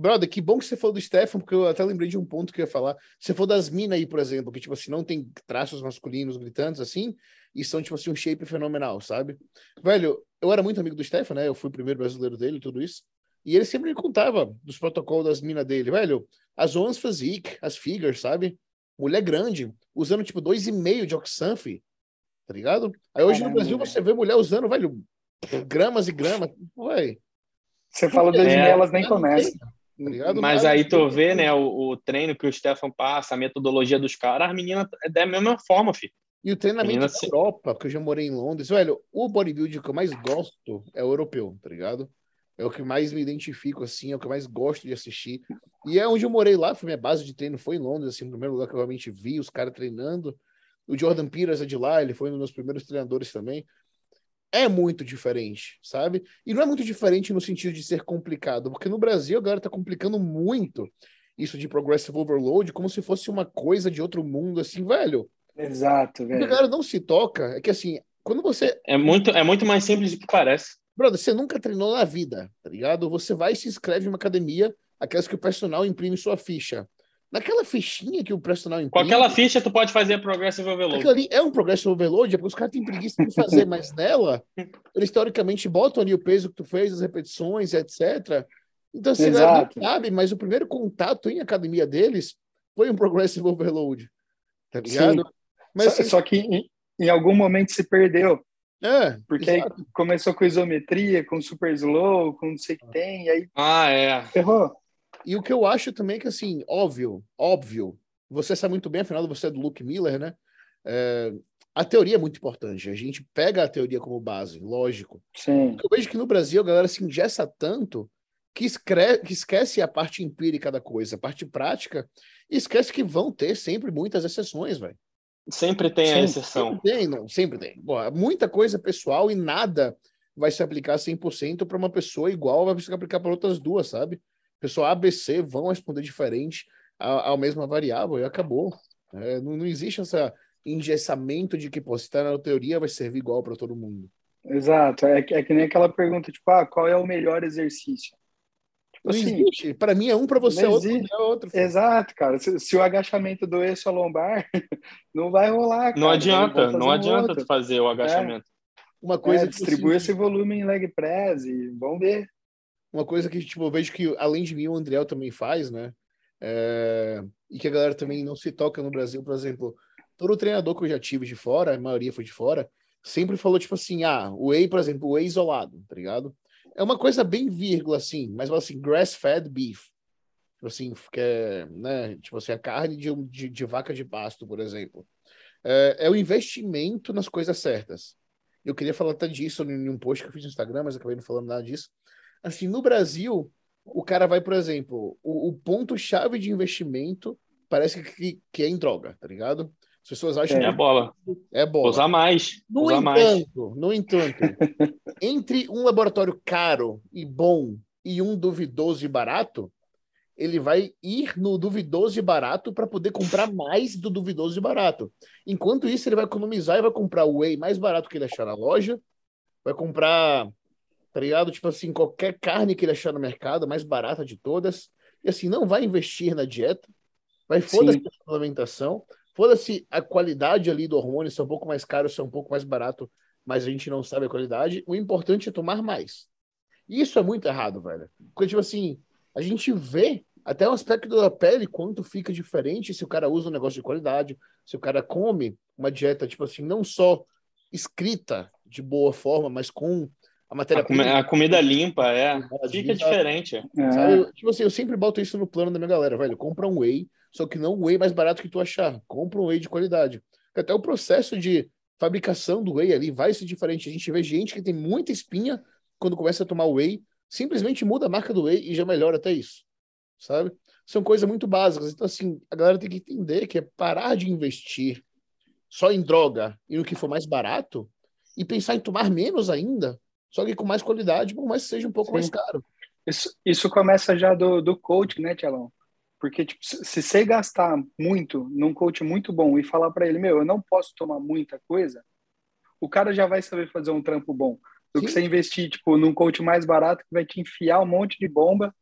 Brother, que bom que você falou do Stefan, porque eu até lembrei de um ponto que eu ia falar. Você falou das minas aí, por exemplo, que, tipo assim, não tem traços masculinos gritantes, assim, e são, tipo assim, um shape fenomenal, sabe? Velho, eu era muito amigo do Stefan, né? Eu fui o primeiro brasileiro dele e tudo isso. E ele sempre me contava dos protocolos das minas dele, velho. As Ones Physique, as Figures, sabe? Mulher grande, usando, tipo, 2,5 de Oxanf, tá ligado? Aí hoje no Caramba, Brasil velho. você vê mulher usando, velho, gramas e gramas. Velho, Você fala das É. elas nem começa. Tá ligado? Mas aí tu vê, né, o, o treino que o Stefan passa, a metodologia dos caras, as meninas é da mesma forma, filho. E o treinamento Menina, da Europa, porque eu já morei em Londres, velho, o bodybuilding que eu mais gosto é o europeu, tá ligado? É o que mais me identifico, assim, é o que eu mais gosto de assistir. E é onde eu morei lá, foi minha base de treino, foi em Londres, assim, o primeiro lugar que eu realmente vi os caras treinando. O Jordan Peters é de lá, ele foi um dos meus primeiros treinadores também. É muito diferente, sabe? E não é muito diferente no sentido de ser complicado, porque no Brasil a galera tá complicando muito isso de progressive overload, como se fosse uma coisa de outro mundo, assim, velho. Exato, O que a velho. galera não se toca é que assim, quando você. É muito, é muito mais simples do que parece. Brother, você nunca treinou na vida, tá ligado? Você vai e se inscreve em uma academia, aquelas que o personal imprime sua ficha. Naquela fichinha que o personal Com imprime. aquela ficha, tu pode fazer progressive overload. Aquilo ali é um progresso overload, é porque os caras têm preguiça de fazer, mas nela, eles teoricamente botam ali o peso que tu fez, as repetições, etc. Então, assim, a galera Exato. não sabe, mas o primeiro contato em academia deles foi um progressive overload. Tá ligado? Mas só, assim, só que em, em algum momento se perdeu. é, Porque aí começou com isometria, com super slow, com não sei o que tem, e aí Ah, é. ferrou. E o que eu acho também é que, assim, óbvio, óbvio, você sabe muito bem, afinal você é do Luke Miller, né? É, a teoria é muito importante. A gente pega a teoria como base, lógico. Sim, Eu vejo que no Brasil a galera se ingessa tanto que, escre- que esquece a parte empírica da coisa, a parte prática, e esquece que vão ter sempre muitas exceções, velho. Sempre tem a Sim, exceção. Sempre tem, não, sempre tem. Pô, muita coisa pessoal e nada vai se aplicar 100% para uma pessoa igual vai se aplicar para outras duas, sabe? Pessoa A, B, C vão responder diferente à, à mesma variável e acabou. É, não, não existe esse engessamento de que, pô, se tá na teoria vai servir igual para todo mundo. exato. É, que- é que nem aquela pergunta, tipo, ah, qual é o melhor exercício? Tipo Não assim, existe. Para mim é um, para você é não outro, é outro. exato, cara. Se, se o agachamento doer sua lombar, não vai rolar, cara. Não adianta, não um adianta outro. fazer o agachamento. Uma coisa É, que, distribui esse volume em leg press e vamos ver. Uma coisa que tipo, eu vejo que, além de mim, o Andriel também faz, né? É, E que a galera também não se toca no Brasil, por exemplo, todo treinador que eu já tive de fora, a maioria foi de fora, sempre falou, tipo assim, ah, o whey, por exemplo, o whey isolado, tá ligado? É uma coisa bem vírgula, assim, mas assim, grass-fed beef. Tipo assim, que é, né? Tipo assim, a carne de, de, de vaca de pasto, por exemplo. É, é o investimento nas coisas certas. Eu queria falar até disso em um post que eu fiz no Instagram, mas acabei não falando nada disso. Assim, no Brasil, o cara vai, por exemplo, o, o ponto-chave de investimento parece que, que é em droga, tá ligado? As pessoas acham É que bola. é bola. Usar mais. No Usar mais. entanto, no entanto, entre um laboratório caro e bom e um duvidoso e barato, ele vai ir no duvidoso e barato para poder comprar mais do duvidoso e barato. Enquanto isso, ele vai economizar e vai comprar o whey mais barato que ele achar na loja, vai comprar, tá ligado? Tipo assim, qualquer carne que ele achar no mercado, mais barata de todas, e assim, não vai investir na dieta, vai foda-se a suplementação, foda-se a qualidade ali do hormônio, se é um pouco mais caro, se é um pouco mais barato, mas a gente não sabe a qualidade. O importante é tomar mais. E isso é muito errado, velho. Porque, tipo assim, a gente vê até o aspecto da pele, quanto fica diferente se o cara usa um negócio de qualidade, se o cara come uma dieta, tipo assim, não só escrita de boa forma, mas com a A, matéria comi- a comida limpa, é. Fica diferente. É, Sabe? Tipo assim, eu sempre boto isso no plano da minha galera, velho. Compra um whey, só que não o whey mais barato que tu achar. Compra um whey de qualidade. Até o processo de fabricação do whey ali vai ser diferente. A gente vê gente que tem muita espinha quando começa a tomar whey, simplesmente muda a marca do whey e já melhora até isso. Sabe? São coisas muito básicas. Então, assim, a galera tem que entender que é parar de investir só em droga e no que for mais barato e pensar em tomar menos ainda só que com mais qualidade, por mais que seja um pouco Sim. mais caro. Isso, isso começa já do, do coach, né, Tielão? Porque tipo, se você gastar muito num coach muito bom e falar para ele, meu, eu não posso tomar muita coisa, o cara já vai saber fazer um trampo bom. Do Sim. que você investir tipo num coach mais barato que vai te enfiar um monte de bomba,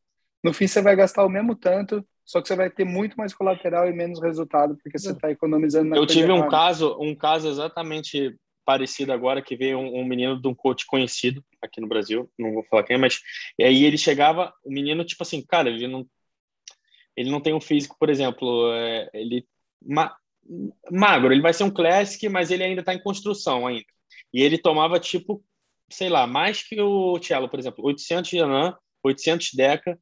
no fim você vai gastar o mesmo tanto, só que você vai ter muito mais colateral e menos resultado porque você está economizando na Eu tive um caso, um caso exatamente parecido agora que veio um, um, menino de um coach conhecido aqui no Brasil, não vou falar quem, mas e aí ele chegava, o menino tipo assim, cara, ele não ele não tem um físico, por exemplo, é, ele ma, magro, ele vai ser um classic, mas ele ainda está em construção ainda. E ele tomava tipo, sei lá, mais que o Cello, por exemplo, 800 de Anan, 800 Deca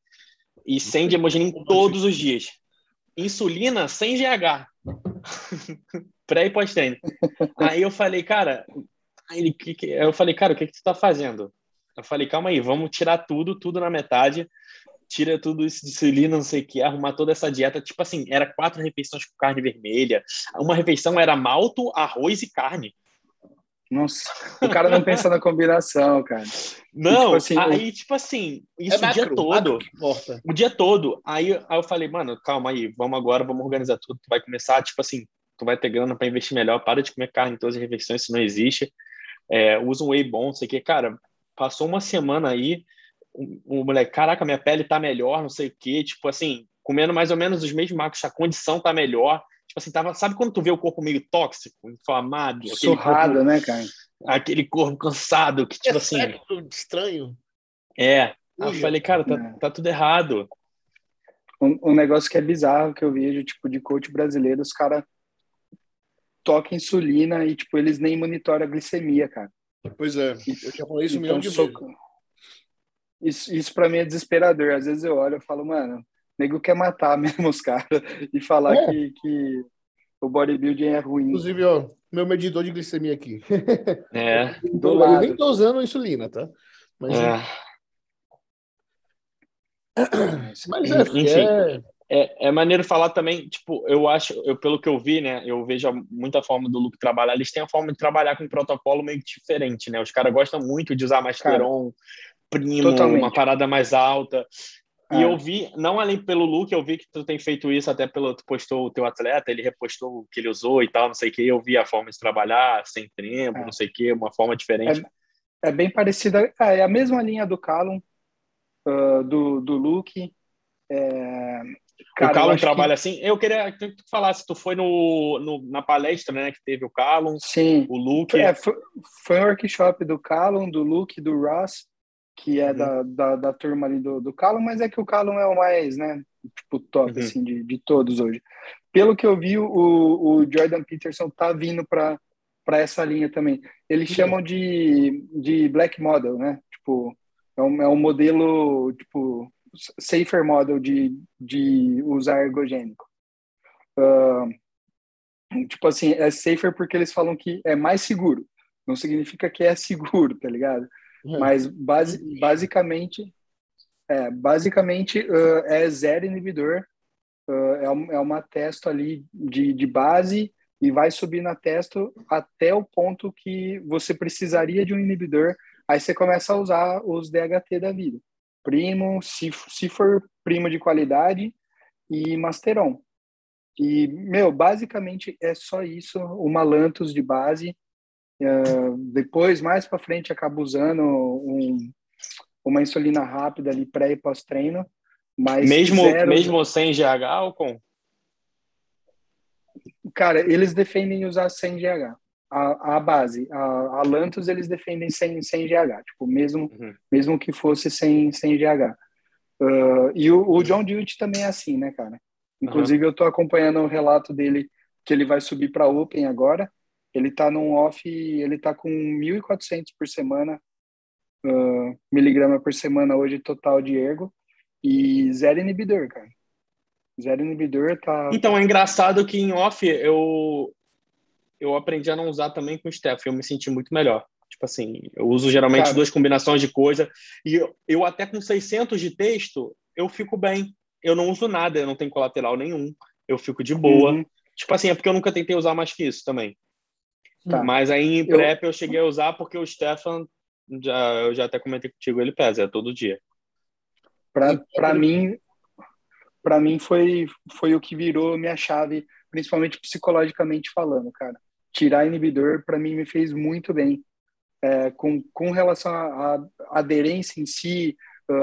e 100 de hemogenin todos os dias. Insulina sem GH. Pré e pós-treino. Aí eu falei, cara, ele, que, que, eu falei, cara, o que, que tu tá fazendo? Eu falei, calma aí, vamos tirar tudo, tudo na metade, tira tudo isso de insulina, não sei o que, arrumar toda essa dieta. Tipo assim, era quatro refeições com carne vermelha. Uma refeição era malto, arroz e carne. Nossa, o cara não pensa na combinação, cara. Não, e, tipo assim, aí, tipo assim, isso é macro, o dia todo. O dia todo. Aí, aí eu falei, mano, calma aí, vamos agora, vamos organizar tudo. Tu vai começar, tipo assim, tu vai ter grana para investir melhor, para de comer carne em todas as refeições, isso não existe. É, usa um whey bom, não sei o que. Cara, passou uma semana aí, o, o moleque, caraca, minha pele tá melhor, não sei o que. Tipo assim, comendo mais ou menos os mesmos macros, a condição tá melhor. Tipo assim, tava, sabe quando tu vê o corpo meio tóxico, inflamado? Surrado, corpo, né, cara? Aquele corpo cansado, que tipo é assim. estranho. É. Aí eu falei, cara, tá, é. tá tudo errado. Um, um, negócio que é bizarro que eu vejo, tipo, de coach brasileiro, os caras toca insulina e, tipo, eles nem monitoram a glicemia, cara. Pois é, eu já falei isso então, um milhão de vezes. Isso, isso pra mim é desesperador. Às vezes eu olho e falo, mano, o nego quer matar mesmo os caras e falar é. que, que o bodybuilding é ruim. Inclusive, ó, meu medidor de glicemia aqui. É. Do eu nem tô usando insulina, tá? Mas é. Mas é, Enfim, é, é, é maneiro falar também, tipo, eu acho, eu, pelo que eu vi, né, eu vejo muita forma do Luke trabalhar, eles têm a forma de trabalhar com um protocolo meio diferente, né? Os caras gostam muito de usar Masteron, primo, totalmente. uma parada mais alta. E é. eu vi, não além pelo look, eu vi que tu tem feito isso até pelo tu postou o teu atleta, ele repostou o que ele usou e tal, não sei o que. Eu vi a forma de trabalhar sem tempo, é. não sei o que, uma forma diferente. É, é bem parecida, é, é a mesma linha do Calum, uh, do, do Luke. É, Cara, o Calum trabalha que... assim. Eu queria que tu falasse, tu foi no, no, na palestra, né, que teve o Calum, Sim. o Luke. É, foi, foi, um workshop do Calum, do Luke, do Ross, que é uhum. da, da, da, turma ali do, do Calum, mas é que o Calum é o mais, né, tipo, top, uhum. assim, de, de todos hoje. Pelo que eu vi, o, o Jordan Peterson tá vindo para para essa linha também. Eles uhum. chamam de, de black model, né? Tipo, é um, é um modelo, tipo, safer model de, de usar ergogênico. Uh, tipo assim, é safer porque eles falam que é mais seguro. Não significa que é seguro, tá ligado? Uhum. Mas base, basicamente, é, basicamente uh, é zero inibidor. Uh, é, um, é uma testo ali de, de base e vai subir na testo até o ponto que você precisaria de um inibidor. Aí você começa a usar os DHT da vida primo, se, se for primo de qualidade, e Masteron. E, meu, basicamente é só isso, o Malantus de base. Uh, depois, mais para frente, acaba usando um, uma insulina rápida ali pré e pós-treino. Mas mesmo, zero... mesmo sem GH ou com? Cara, eles defendem usar sem GH a, a base. A, a Lantus eles defendem sem, sem GH, tipo, mesmo, uhum. mesmo que fosse sem, sem GH. Uh, e o, o, John Dewitt também é assim, né, cara? Inclusive, uhum. eu tô acompanhando o relato dele que ele vai subir para Open agora. Ele tá num off, ele tá com 1.400 por semana, uh, miligrama por semana hoje total de ergo e zero inibidor, cara. Zero inibidor tá. Então, é engraçado que em off eu, eu aprendi a não usar também com o Steph. Eu me senti muito melhor. Tipo assim, eu uso geralmente Cara. duas combinações de coisa. E eu, eu, até com 600 de texto, eu fico bem. Eu não uso nada, eu não tenho colateral nenhum. Eu fico de boa. Uhum. Tipo assim, é porque eu nunca tentei usar mais que isso também. Tá. Mas aí em prep eu... eu cheguei a usar porque o Stefan Já, eu já até comentei contigo, ele pesa, é todo dia. Para mim, para mim foi, foi o que virou minha chave, principalmente psicologicamente falando, cara. Tirar inibidor, para mim, me fez muito bem. É, com, com relação à aderência em si,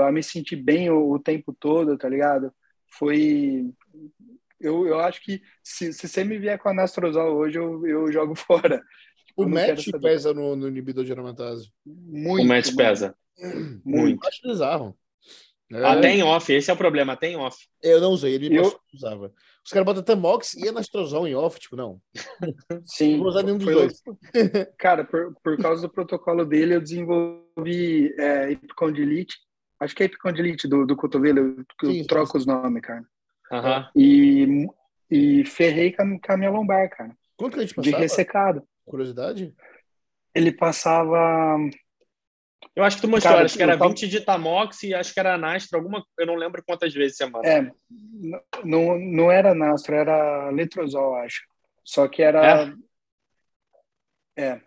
a me sentir bem o, o, tempo todo, tá ligado? Foi. Eu, eu acho que se, se você me vier com a Nastrozol hoje, eu, eu jogo fora. O match pesa no, no inibidor de aromatase. Muito. O match pesa. Muito. muito. Acho bizarro. É. Até em off, esse é o problema, até em off. Eu não usei, ele eu... usava. Os caras botam Tamox e Anastrozol em off, tipo, não. Sim. Não vou usar nenhum dos dois. Cara, por, por causa do protocolo dele, eu desenvolvi é, epicondilite. Acho que é epicondilite do, do cotovelo, eu troco os nomes, cara. Uhum. E, e ferrei com a, com a minha lombar, cara. Quanto que a gente passava? De ressecado. Curiosidade? Ele passava eu acho que tu mostrou, Cara, acho que era tava... 20 de Tamox e acho que era Nastro, alguma, eu não lembro quantas vezes semana. É, não, não era Nastro, era Letrozol, acho. Só que era. É. é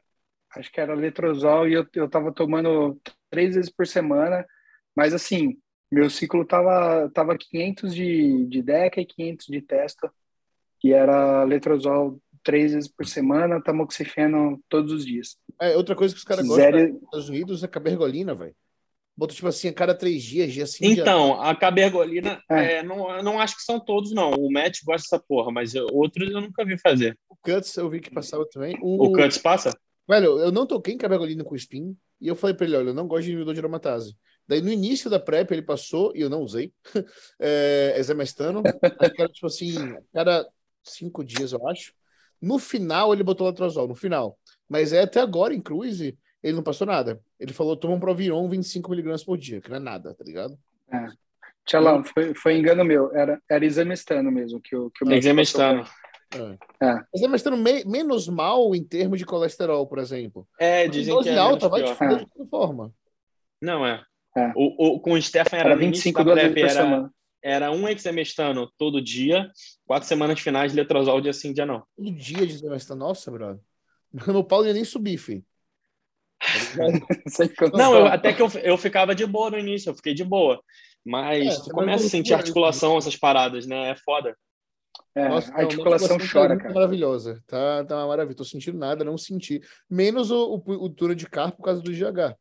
acho que era Letrozol e eu, eu tava tomando três vezes por semana, mas assim, meu ciclo tava, tava 500 de, de Deca e 500 de Testa, que era Letrozol três vezes por semana, tamoxifeno todos os dias. É, outra coisa que os caras gostam nos Estados Unidos é cabergolina, velho. Bota, tipo assim, a cada três dias, dia sim. Então, dia... a cabergolina, é. É, não, não acho que são todos, não. O Matt gosta dessa porra, mas outros eu nunca vi fazer. O Cuts eu vi que passava também. O, o Cuts passa? Velho, eu não toquei em cabergolina com spin, e eu falei pra ele, olha, eu não gosto de inibidor de aromatase. Daí, no início da PrEP, ele passou, e eu não usei, é, exemestano. acho que era, tipo assim, cada cinco dias, eu acho. No final, ele botou latrozol, no final. Mas é até agora, em Cruise, ele não passou nada. Ele falou, toma um Proviron 25mg por dia, que não é nada, tá ligado? É. Tchalão, foi, foi engano meu. Era, era examestano mesmo que o, que o Examestano. É. É. Examestano me, menos mal em termos de colesterol, por exemplo. É, dizem que é alta vai te fuder é. de toda forma. Não, é. é. O, o, com o Stefan era, era 25 doses por semana era um exemestano todo dia, quatro semanas finais de letrozol dia sim, dia não. Todo dia de exemestano? Nossa, brother. Meu Paulo ia nem subir, filho. não, eu, até que eu, eu ficava de boa no início, eu fiquei de boa. Mas é, você começa a sentir articulação, essas paradas, né? É foda. É, Nossa, a articulação tá chora, cara. Maravilhosa. Tá, tá uma maravilha. Tô sentindo nada, não senti. Menos o, o, o túnel de carro por causa do GH,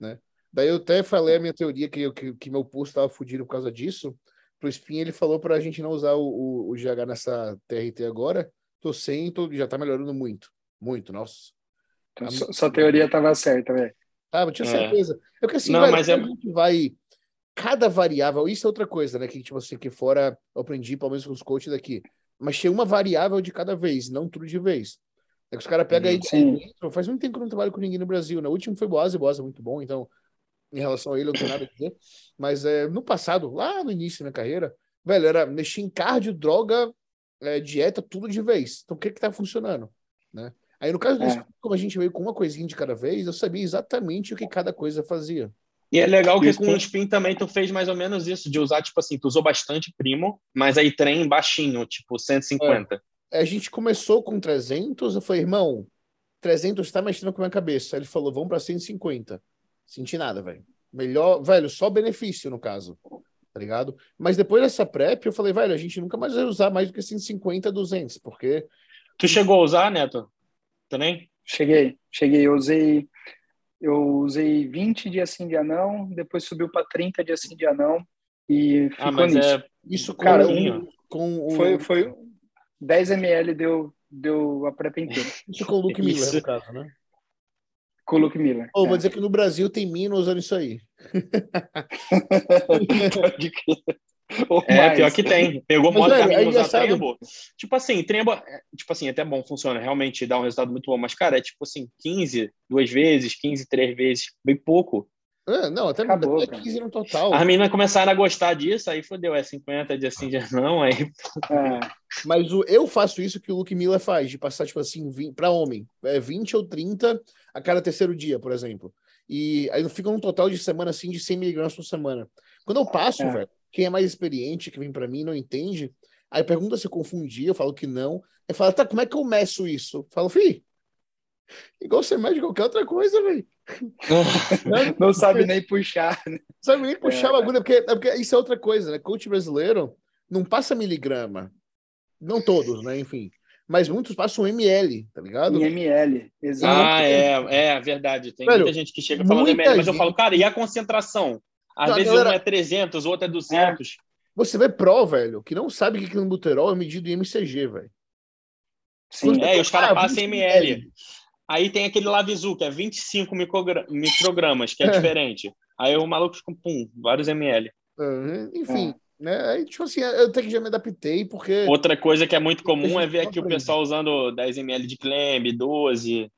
né? Daí eu até falei a minha teoria que, que, que meu pulso estava fudido por causa disso pro Spin, ele falou para a gente não usar o, o, o, GH nessa TRT agora. Tô sem, tô, já tá melhorando muito. Muito, nossa. Então, tá sua teoria estava certa, velho. Ah, eu tinha é. certeza. É que assim, não, velho, mas é... a gente vai. Cada variável, isso é outra coisa, né? Que, tipo assim, que fora eu aprendi, pelo menos com os coaches daqui. Mas tem uma variável de cada vez, não tudo de vez. É que os caras pegam aí. Sim. Faz muito tempo que eu não trabalho com ninguém no Brasil, né? O último foi Boaz, Boaz é muito bom, então em relação a ele, eu não tenho nada a dizer. Mas é, no passado, lá no início da minha carreira, velho, era mexer em cardio, droga, é, dieta, tudo de vez. Então, o que que tá funcionando? Né? Aí, no caso do é. como a gente veio com uma coisinha de cada vez, eu sabia exatamente o que cada coisa fazia. E é legal que com o Spin também tu fez mais ou menos isso, de usar, tipo assim, tu usou bastante primo, mas aí trem baixinho, tipo 150. É. A gente começou com 300, eu falei, irmão, 300 tá mexendo com a minha cabeça. Aí ele falou, vamos para 150. Senti nada, velho. Melhor, velho, só benefício no caso. Tá ligado? Mas depois dessa prep, eu falei, velho, a gente nunca mais vai usar mais do que 150, 200, porque. Tu chegou a usar, Neto? Também? Cheguei, cheguei. Eu usei, eu usei 20 dias sim, dia não, depois subiu para 30 dias sim, dia não, e ah, ficou nisso. É... Isso com, Cara, um, com o... Foi, foi 10 ml deu, deu a prep inteira. Isso com o Luke Miller, no caso, né? Com o Luke Miller. Oh, é. Vou dizer que no Brasil tem mina usando isso aí. é, mais. pior que tem. Pegou modo é, caminho é usar trembo. Tipo assim, trembo, tipo assim, até bom, funciona, realmente dá um resultado muito bom, mas, cara, é tipo assim, 15 duas vezes, 15 três vezes, bem pouco. É, não, até, Acabou, até 15 no total. As meninas começaram a gostar disso, aí fodeu, é 50 de assim, de não, aí. É. Mas o, eu faço isso que o Luke Miller faz, de passar, tipo assim, para homem, é 20 ou 30 a cada terceiro dia, por exemplo. E aí fica um total de semana assim de 100 miligramas por semana. Quando eu passo, é. velho, quem é mais experiente, que vem para mim, não entende, aí pergunta se eu confundi, eu falo que não. Aí fala, tá, como é que eu meço isso? Eu falo, fi, igual você mede qualquer outra coisa, velho. não sabe nem puxar. Né? Sabe nem puxar é, o bagulho, porque, é porque isso é outra coisa, né? Coach brasileiro não passa miligrama. Não todos, né? Enfim. Mas muitos passam ml, tá ligado? Em ml, exato. Ah, é, é verdade. Tem Velho, muita gente que chega falando ml, mas eu falo, cara, e a concentração? Às não, vezes galera... um é 300, o outro é 200. É. Você vê pro, velho, que não sabe que no buterol é medido em MCG, velho. Sim, é, e os caras passam em ml. Aí tem aquele Lavizu, que é 25 microgramas, que é, é, diferente. Aí o maluco fica, pum, vários ml. Uhum, enfim, é. Né? Aí, tipo assim, eu até que já me adaptei, porque. Outra coisa que é muito comum é ver aqui o pessoal usando 10 ml de Clem, 12.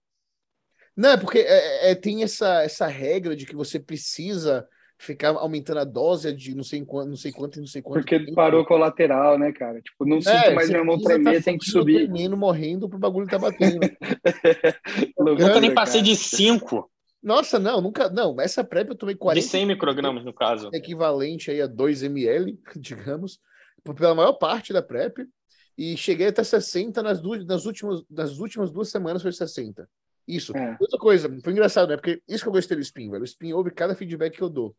Não, é porque é, é, tem essa, essa regra de que você precisa ficar aumentando a dose de não sei quanto, não sei quanto, não sei quanto. Porque tempo. parou colateral, né, cara? Tipo, não sinto é, mais minha mão tremer, tá tem que subir. Tremendo, morrendo pro bagulho tá batendo. nunca nem passei cara. de 5. Nossa, não, nunca. Não, essa PrEP eu tomei 40. De 100 microgramas, no caso. Equivalente aí a 2 ml, digamos, pela maior parte da PrEP. E cheguei até 60 nas, duas, nas, últimas, nas últimas duas semanas, foi 60. Isso. É. Outra coisa, foi engraçado, né? Porque isso que eu gostei do Spin, velho. O Spin ouve cada feedback que eu dou.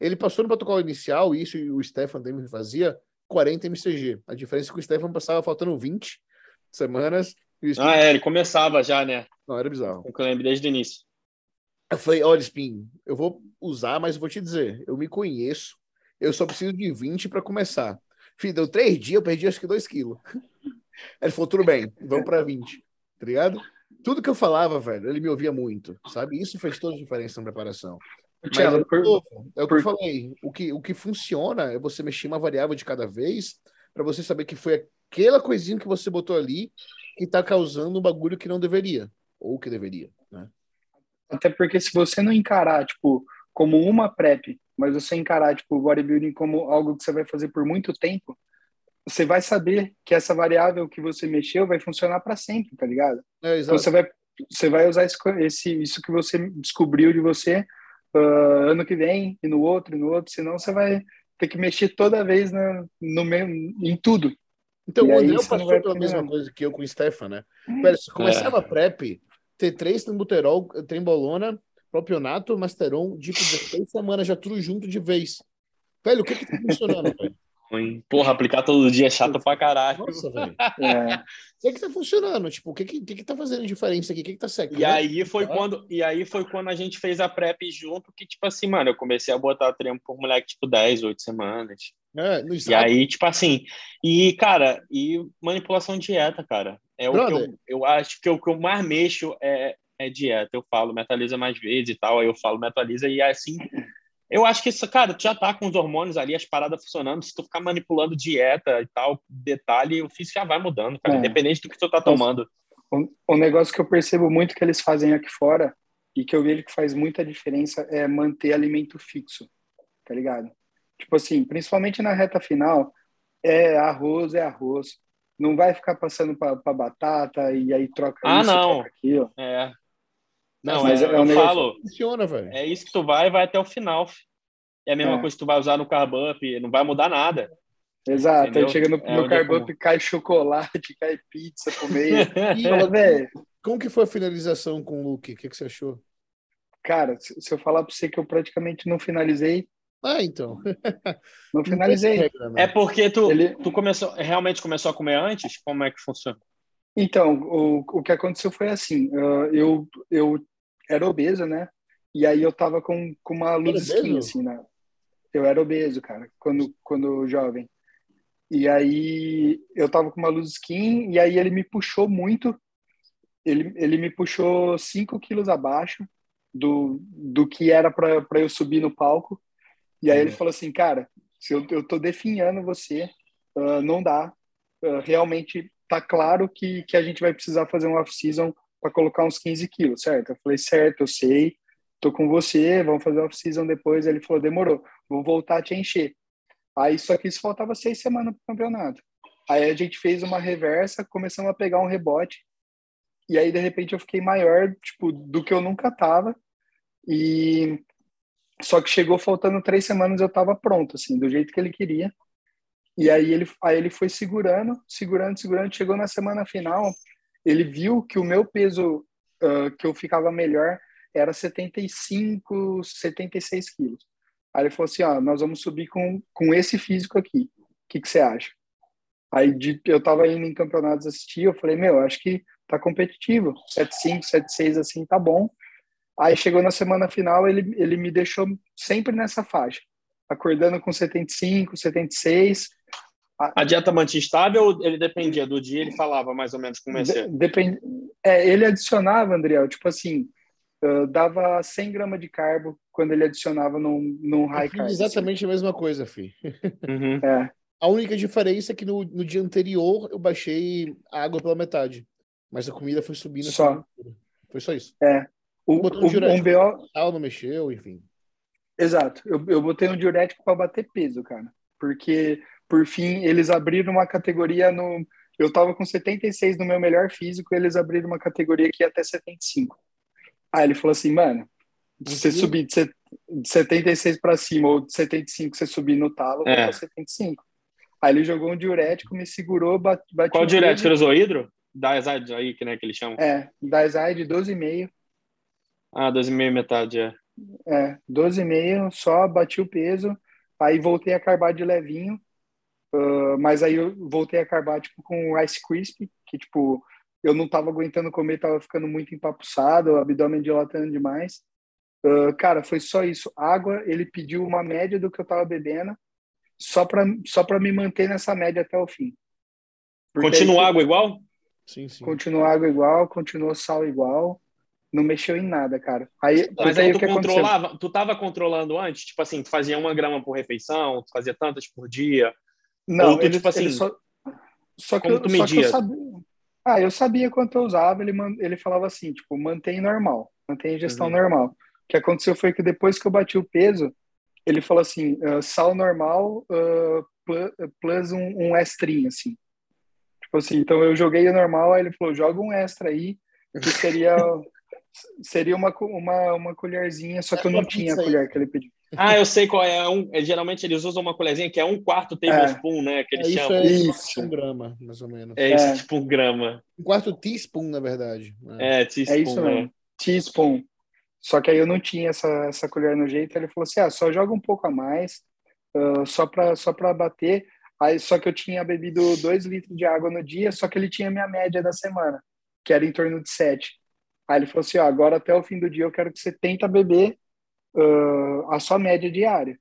Ele passou no protocolo inicial, isso e o Stefan também fazia, 40 MCG. A diferença é que o Stefan passava faltando 20 semanas. Spin... Ah, é, ele começava já, né? Não, era bizarro. Eu lembro desde o início. Eu falei, olha, Spin, eu vou usar, mas vou te dizer, eu me conheço, eu só preciso de 20 para começar. Filho, deu três dias, eu perdi acho que 2 quilos. Ele falou, tudo bem, vamos para 20, tá ligado? tudo que eu falava, velho, ele me ouvia muito, sabe? Isso fez toda a diferença na preparação. Mas, é, por, é o que eu falei. O que, o que funciona é você mexer uma variável de cada vez para você saber que foi aquela coisinha que você botou ali que está causando um bagulho que não deveria, ou que deveria? Até porque se você não encarar, tipo, como uma PrEP, mas você encarar, tipo, o bodybuilding como algo que você vai fazer por muito tempo, você vai saber que essa variável que você mexeu vai funcionar para sempre, tá ligado? É, então você vai você vai usar esse, isso que você descobriu de você uh, ano que vem e no outro e no outro, senão você vai ter que mexer toda vez na, no mesmo, em tudo. Então e o André passou pela mesma coisa que eu com o Stefan, né? Hum. Velho, você começava é. a PrEP, T3, Trembuterol, Trembolona, Propionato, Masteron, tipo, 16 semanas já tudo junto de vez. Velho, o que que tá funcionando, velho? Ruim. Porra, aplicar todo dia é chato pra caralho. Nossa, velho. É. O que, é que tá funcionando? Tipo, o que, que, que tá fazendo diferença aqui? O que, que tá secando? E aí foi quando E aí foi quando a gente fez a PrEP junto, que, tipo assim, mano, eu comecei a botar treino por moleque, tipo, 10, 8 semanas. É, e aí, tipo assim, e, cara, e manipulação de dieta, cara. É o que eu, eu acho que o que eu mais mexo é, é dieta. Eu falo, metaliza mais vezes e tal, aí eu falo, metaliza, e assim, eu acho que isso, cara, tu já tá com os hormônios ali, as paradas funcionando. Se tu ficar manipulando dieta e tal, detalhe, o físico já vai mudando, cara, é. independente do que tu tá tomando. O, negócio que eu percebo muito que eles fazem aqui fora e que eu vejo que faz muita diferença é manter alimento fixo, tá ligado? Tipo assim, principalmente na reta final, é arroz, é arroz. Não vai ficar passando para batata e aí troca ah, isso, não. troca aquilo. É. Não, mas é, é um eu falo. Funciona, velho. É isso que tu vai e vai até o final. É a mesma é. coisa que tu vai usar no carb up, não vai mudar nada. Exato, entendeu? aí chega no, é, no up, cai chocolate, cai pizza por meio. e, fala, velho. Como que foi a finalização com o Luke? O que, que você achou? Cara, se, se eu falar para você que eu praticamente não finalizei, ah, então. Não finalizei. Regra, né? É porque tu, Ele... tu começou, realmente começou a comer antes? Como é que funciona? Então, o, o que aconteceu foi assim, eu, eu era obeso, né? E aí eu tava com, com uma luz skin, assim, né? Eu era obeso, cara, quando, quando jovem. E aí eu tava com uma luz skin, e aí ele me puxou muito, ele, ele me puxou 5 quilos abaixo do, do que era para eu subir no palco. E aí ele uhum. falou assim, cara, se eu, eu tô definhando você, uh, não dá. Uh, realmente tá claro que, que a gente vai precisar fazer um off-season para colocar uns 15 quilos, certo? Eu falei, certo, eu sei, tô com você, vamos fazer off-season depois. Ele falou, demorou, vou voltar a te encher. Aí só que isso faltava seis semanas para o campeonato. Aí a gente fez uma reversa, começamos a pegar um rebote, e aí de repente eu fiquei maior, tipo, do que eu nunca tava. E só que chegou faltando três semanas, eu tava pronto, assim, do jeito que ele queria. E aí ele, aí ele foi segurando, segurando, segurando. Chegou na semana final, ele viu que o meu peso, uh, que eu ficava melhor, era 75, 76 quilos. Aí ele falou assim, ó, nós vamos subir com, com esse físico aqui. O que, você acha? Aí de, eu tava indo em campeonatos assistir, eu falei, meu, acho que tá competitivo. 7,5, 7,6 assim, tá bom. Aí chegou na semana final, ele, ele me deixou sempre nessa faixa. Acordando com 75, 76. A dieta mantinha estável ou ele dependia do dia? Ele falava mais ou menos como ia ser? Depend... É, ele adicionava, Andriel, tipo assim, uh, dava 100 gramas de carbo quando ele adicionava num, num high carb. Exatamente assim. a mesma coisa, Fih. Uhum. É. A única diferença é que no, no dia anterior eu baixei a água pela metade. Mas a comida foi subindo. Só. Foi só isso. É. O, o, um, um BO... não mexeu, enfim. Exato. Eu, eu botei um diurético para bater peso, cara. Porque, por fim, eles abriram uma categoria no. Eu tava com 76 no meu melhor físico, eles abriram uma categoria que ia até 75. Aí ele falou assim, mano, se você subir de 76 para cima ou de 75 você subir no talo, é. eu 75. Aí ele jogou um diurético, me segurou, bate, Qual diurético? Ele usou hidro? Daizide aí, que, né, que eles chamam. É, Daizide 12,5. Ah, 12,5 metade, é. É, 12,5, só bati o peso, aí voltei a carbar de levinho, uh, mas aí eu voltei a carbar, tipo, com Rice Crisp, que, tipo, eu não tava aguentando comer, tava ficando muito empapuçado, o abdômen dilatando demais. Uh, cara, foi só isso. Água, ele pediu uma média do que eu tava bebendo, só para só pra me manter nessa média até o fim. Porque continua aí, água igual? Sim, sim. Continua água igual, continua sal igual. Não mexeu em nada, cara. Aí, Mas aí, aí tu controlava, aconteceu? tu tava controlando antes? Tipo assim, tu fazia uma grama por refeição, tu fazia tantas por dia? Não, tu, ele, tipo assim, ele só, só que, eu, tu media? Só que eu sabia. Ah, eu sabia quanto eu usava, ele, ele falava assim, tipo, mantém normal, mantém gestão uhum. normal. O que aconteceu foi que depois que eu bati o peso, ele falou assim, uh, sal normal uh, plus um, um extrinho, assim. Tipo assim, então eu joguei o normal, aí ele falou, joga um extra aí, que seria seria uma, uma, uma colherzinha, só que eu não tinha a colher que ele pediu. Ah, eu sei qual é. Um, é, geralmente eles usam uma colherzinha que é um quarto tablespoon, é. né? Que eles é, chamam. É isso. um grama, mais ou menos. É isso, é. tipo um grama. Um quarto teaspoon, na verdade. É, teaspoon. É isso mesmo. Teaspoon. Só que aí eu não tinha essa, essa colher no jeito. Ele falou assim: ah, só joga um pouco a mais, uh, só para só pra bater. Aí, só que eu tinha bebido dois litros de água no dia, só que ele tinha minha média da semana, que era em torno de sete. Aí ele falou assim: ó, agora até o fim do dia eu quero que você tenta beber uh, a sua média diária.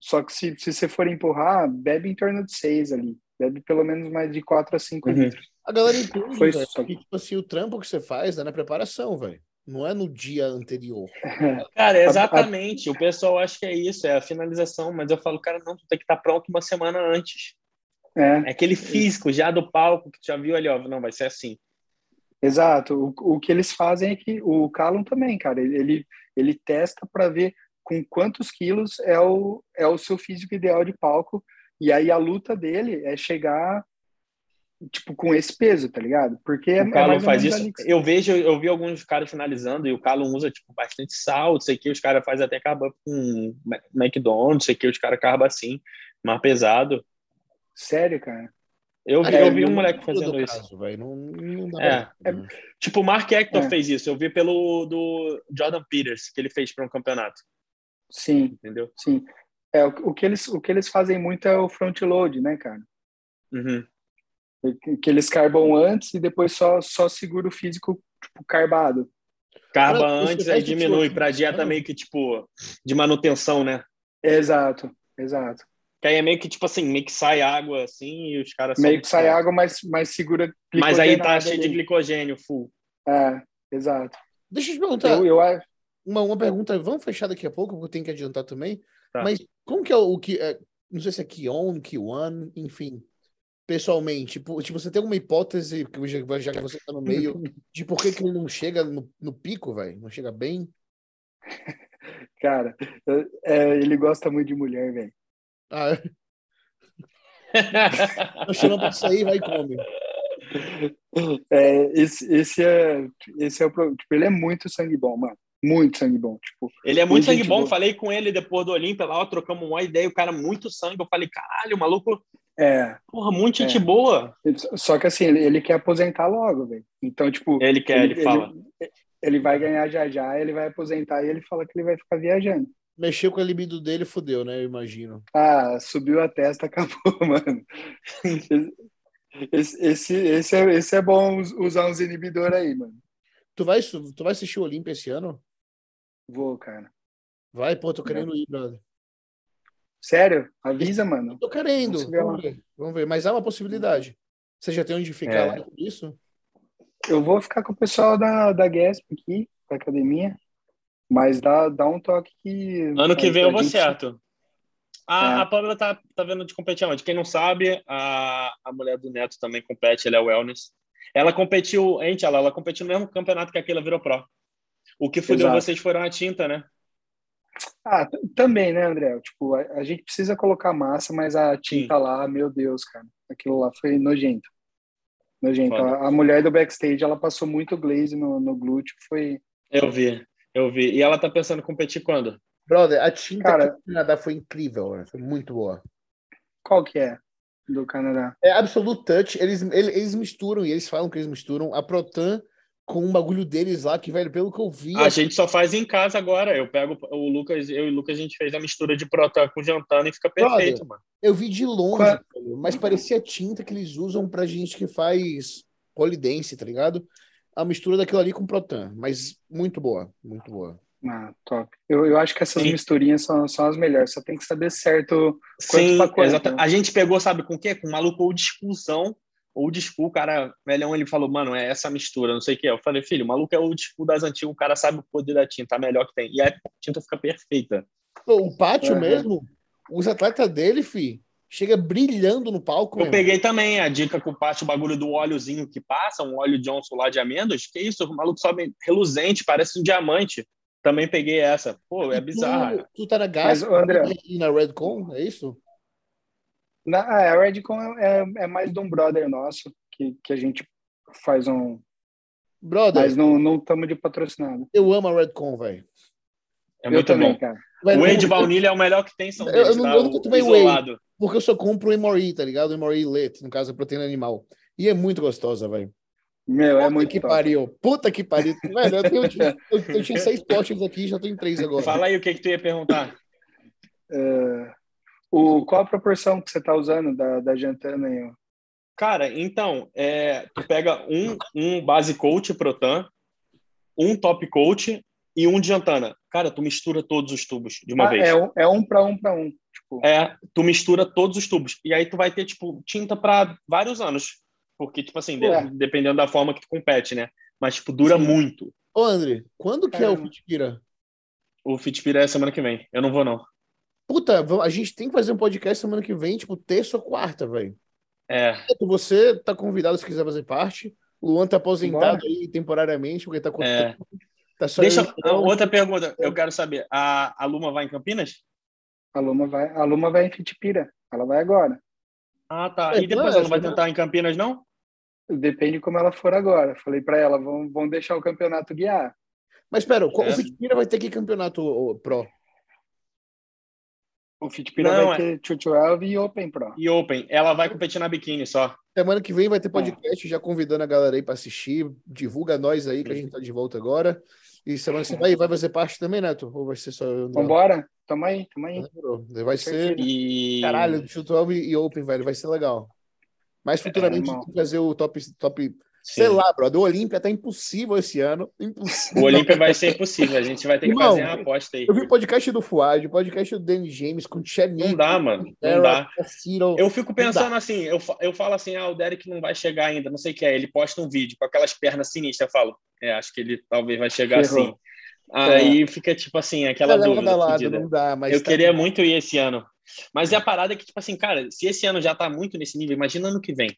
Só que se, se você for empurrar, bebe em torno de seis ali. Bebe pelo menos mais de quatro a cinco uhum. litros. A galera entende, Foi véio, só... que, tipo assim, o trampo que você faz é na preparação, velho. Não é no dia anterior. Cara, exatamente. O pessoal acha que é isso, é a finalização, mas eu falo, cara, não, tu tem que estar tá pronto uma semana antes. É. é aquele físico já do palco que tu já viu ali, ó. Não, vai ser assim. Exato. O, o que eles fazem é que o Calum também, cara, ele, ele testa para ver com quantos quilos é o, é o seu físico ideal de palco. E aí a luta dele é chegar tipo, com esse peso, tá ligado? Porque o Calum é faz isso. Eu vejo, eu vi alguns caras finalizando e o Calum usa, tipo, bastante sal, sei que os caras fazem até carba com McDonald's, sei que os caras carba assim, mais pesado. Sério, cara? Eu vi, é, eu vi um moleque fazendo isso. Caso, não, não dá é. é. Tipo, o Mark Hector é. fez isso. Eu vi pelo do Jordan Peters, que ele fez para um campeonato. Sim. Entendeu? Sim. É, o, o, que eles, o que eles fazem muito é o front load, né, cara? Uhum. Que eles carbam antes e depois só, só segura o físico, tipo, carbado. Carba antes, aí diminui para dieta meio que, tipo, de manutenção, né? Exato, exato. Que aí é meio que, tipo assim, meio que sai água, assim, e os caras... Meio que sai água, mas, mas segura Mas aí tá cheio ali. de glicogênio, full. É, exato. Deixa eu te perguntar. Eu, eu... Uma, uma pergunta, vamos fechar daqui a pouco, porque eu tenho que adiantar também. Tá. Mas como que é o que... É, não sei se é Kion, Kiwan, enfim. Pessoalmente, tipo, tipo, você tem alguma hipótese, já, já que você tá no meio, de por que, que ele não chega no, no pico, velho? Não chega bem? Cara, é, ele gosta muito de mulher, velho. Ah, é. chama pra sair, vai e come. É, esse, esse é esse é o problema. Tipo, ele é muito sangue bom, mano. Muito sangue bom. Tipo, ele é muito sangue bom. Boa. Falei com ele depois do Olímpia lá, trocamos uma ideia. O cara, muito sangue. Eu falei, caralho, o maluco. É. Porra, muito gente é. boa. Só que assim, ele, ele quer aposentar logo, velho. Então, tipo. Ele quer, ele, ele fala. ele vai ganhar já já, ele vai aposentar e ele fala que ele vai ficar viajando. Mexeu com a libido dele, fudeu, né? Eu imagino. Ah, subiu a testa, acabou, mano. Esse, esse, esse, é, esse é bom usar uns inibidor aí, mano. Tu vai, tu vai assistir o Olímpia esse ano? Vou, cara. Vai, pô, tô querendo ir, brother. Sério? Avisa, mano. tô querendo. Vamos ver. Vamos ver. Mas há uma possibilidade. Você já tem onde ficar é. lá com isso? Eu vou ficar com o pessoal da, da GESP aqui, da academia. Mas dá, dá um toque que. Ano que vem eu vou gente... certo. A, é. a Pamela tá, tá vendo de competir onde? Quem não sabe, a, a mulher do Neto também compete, ela é wellness. Ela competiu, gente, ela, ela competiu no mesmo campeonato que aquela virou pro. O que fudeu Exato. vocês foram a tinta, né? Ah, também, né, André? Tipo, a, a, gente precisa colocar massa, mas a tinta Sim. lá, meu Deus, cara. Aquilo lá foi nojento. Nojento. A, a, mulher do backstage, ela passou muito glaze no, no glúteo, foi... Eu vi, eu vi. E ela tá pensando em competir quando? Brother, a tinta Cara, do Canadá foi incrível, né? foi muito boa. Qual que é do Canadá? É Absolute Touch. Eles, eles, eles misturam, e eles falam que eles misturam a Protan com um bagulho deles lá, que, velho, pelo que eu vi. A gente só faz em casa agora. Eu pego o Lucas, eu e o Lucas, a gente fez a mistura de Protan com Jantana e fica perfeito, Brother, mano. Eu vi de longe, Qual... mas parecia tinta que eles usam pra gente que faz polidense, tá ligado? A mistura daquilo ali com Protan, mas muito boa, muito boa. Ah, top. Eu, eu acho que essas Sim. misturinhas são, são as melhores, só tem que saber certo quanto Sim, quanto. Exato. A gente pegou, sabe com o quê? Com um maluco ou discussão, ou school, o cara, velhão, ele falou, mano, é essa mistura, não sei o que. Eu falei, filho, o maluco é o school das antigas, o cara sabe o poder da tinta, a melhor que tem. E a tinta fica perfeita. O pátio uhum. mesmo, os atletas dele, fi, chega brilhando no palco. Eu mesmo. peguei também a dica com o pátio, o bagulho do óleozinho que passa, um óleo Johnson lá de amêndoas. Que isso, o maluco sobe reluzente, parece um diamante. Também peguei essa. Pô, é bizarro. Tu, tu tá na Gas e na Redcon, é isso? Na, é, a Redcon é, é mais de um brother nosso, que, que a gente faz um... Brother. Mas não estamos de patrocinado. Eu amo a Redcon, velho. É muito eu também, bom. cara. O whey de baunilha é o melhor que tem, são deles, eu, tá? eu nunca tomei whey, porque eu só compro o MRE, tá ligado? O MRE Lit, no caso, a proteína animal. E é muito gostosa, velho. Meu, é Puta é muito que top. pariu. Puta que pariu. Velho, eu, tenho, eu, eu, tinha seis potes aqui já tô em três agora. Fala aí o que, que tu ia perguntar. Uh, o, qual a proporção que você tá usando da, da jantana aí? Cara, então, é, tu pega um, um base coach protan, um top coach e um de jantana. Cara, tu mistura todos os tubos de uma ah, vez. É, um, é um para um para um. Tipo. É, tu mistura todos os tubos. E aí tu vai ter, tipo, tinta para vários anos. Porque, tipo assim, de, dependendo da forma que tu compete, né? Mas, tipo, dura Sim. muito. Ô, André, quando que é, é o Fitpira? O Fitpira é semana que vem. Eu não vou, não. Puta, a gente tem que fazer um podcast semana que vem, tipo, terça ou quarta, velho. É. Você tá convidado se quiser fazer parte. O Luan tá aposentado Bora. aí temporariamente, porque tá com. É. Tá só Deixa eu... outra pergunta, eu quero saber. A, a Luma vai em Campinas? A Luma vai, a Luma vai em Fitpira. Ela vai agora. Ah, tá. E depois ela não vai tentar em Campinas, não? Depende como ela for agora. Falei para ela, vão, vão deixar o campeonato guiar. Mas espera, é. o Fitpira vai ter que campeonato pro? O Fitpira vai é... ter 212 e Open Pro. E Open. Ela vai competir na biquíni só. Semana que vem vai ter podcast, já convidando a galera aí para assistir. Divulga nós aí, que a gente tá de volta agora. E semana que vem vai fazer parte também, Neto? Ou vai ser só eu? Vambora. Tamo aí, tamo aí. Vai ser... E... Caralho, 212 e Open, velho. Vai ser legal. Mas futuramente é, fazer o top, top Sei lá, brother. O Olímpia tá impossível esse ano. Impossível. O Olímpia vai ser impossível. A gente vai ter que Irmão, fazer uma aposta aí. Eu vi o podcast do Fuad, o podcast do Danny James com o Chenick. Não dá, mano. Não dá. Eu fico pensando assim, eu, eu falo assim, ah, o Derek não vai chegar ainda, não sei o que é. Ele posta um vídeo com aquelas pernas sinistras. Eu falo, é, acho que ele talvez vai chegar Ferrou. assim. Aí é. fica, tipo assim, aquela dúvida. Lado, não dá, mas eu tá queria muito ir esse ano. Mas é a parada que, tipo assim, cara, se esse ano já tá muito nesse nível, imagina ano que vem.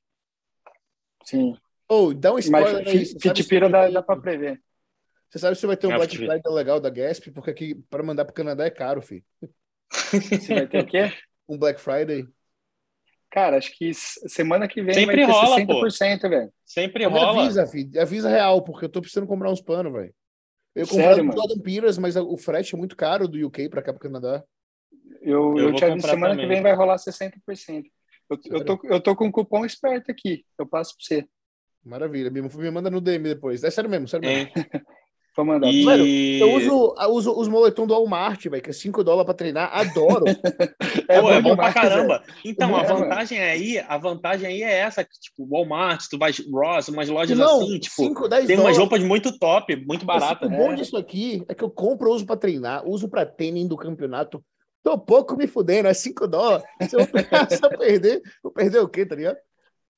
Sim. Ou oh, dá um spoiler Mas, aí. Fitipira dá, dá pra prever. Você sabe se vai ter um Black Friday legal da Gasp? Porque aqui para mandar pro Canadá é caro, filho. Você vai ter o quê? Um Black Friday. Cara, acho que semana que vem Sempre vai ter rola, 60%, pô. velho. Sempre Mas rola. Avisa, filho. Avisa real, porque eu tô precisando comprar uns panos, velho. Eu comprei o Jordan Piras, mas o frete é muito caro do UK para cá pro Canadá. Eu, eu, eu te aviso, semana também. que vem vai rolar 60%. Eu, eu, tô, eu tô com um cupom esperto aqui. Eu passo para você. Maravilha. Me, me manda no DM depois. É sério mesmo, sério mesmo. Vou mandar. E- eu uso, eu uso os moletom do Walmart, velho, que é 5 dólares pra treinar. Adoro. É Pô, é bom pra demais, caramba. Então, a É, mano. vantagem aí, a vantagem aí é essa, que, tipo, Walmart, tu vai Ross, umas lojas Não, assim, tipo, 5, 10 tem umas roupas muito top, muito baratas. O bom É. disso aqui é que eu compro, uso pra treinar, uso pra tênis do campeonato. Tô pouco me fudendo, é 5 dólares. Se eu, se eu perder, vou perder o quê, tá ligado?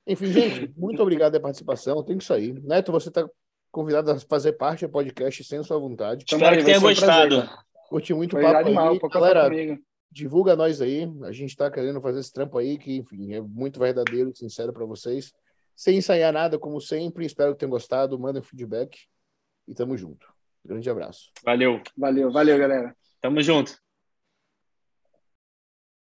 Enfim, gente, muito obrigado pela participação. Tem que sair. Neto, você tá convidado a fazer parte do podcast sem sua vontade. Espero que tenha um prazer, gostado. cara. Curti muito o papo animal, aí. Galera, comigo. divulga nós aí. A gente tá querendo fazer esse trampo aí, que, enfim, é muito verdadeiro e sincero para vocês. Sem ensaiar nada, como sempre. Espero que tenham gostado. Mandem feedback. E tamo junto. Grande abraço. Valeu. Valeu, valeu, galera. Tamo junto.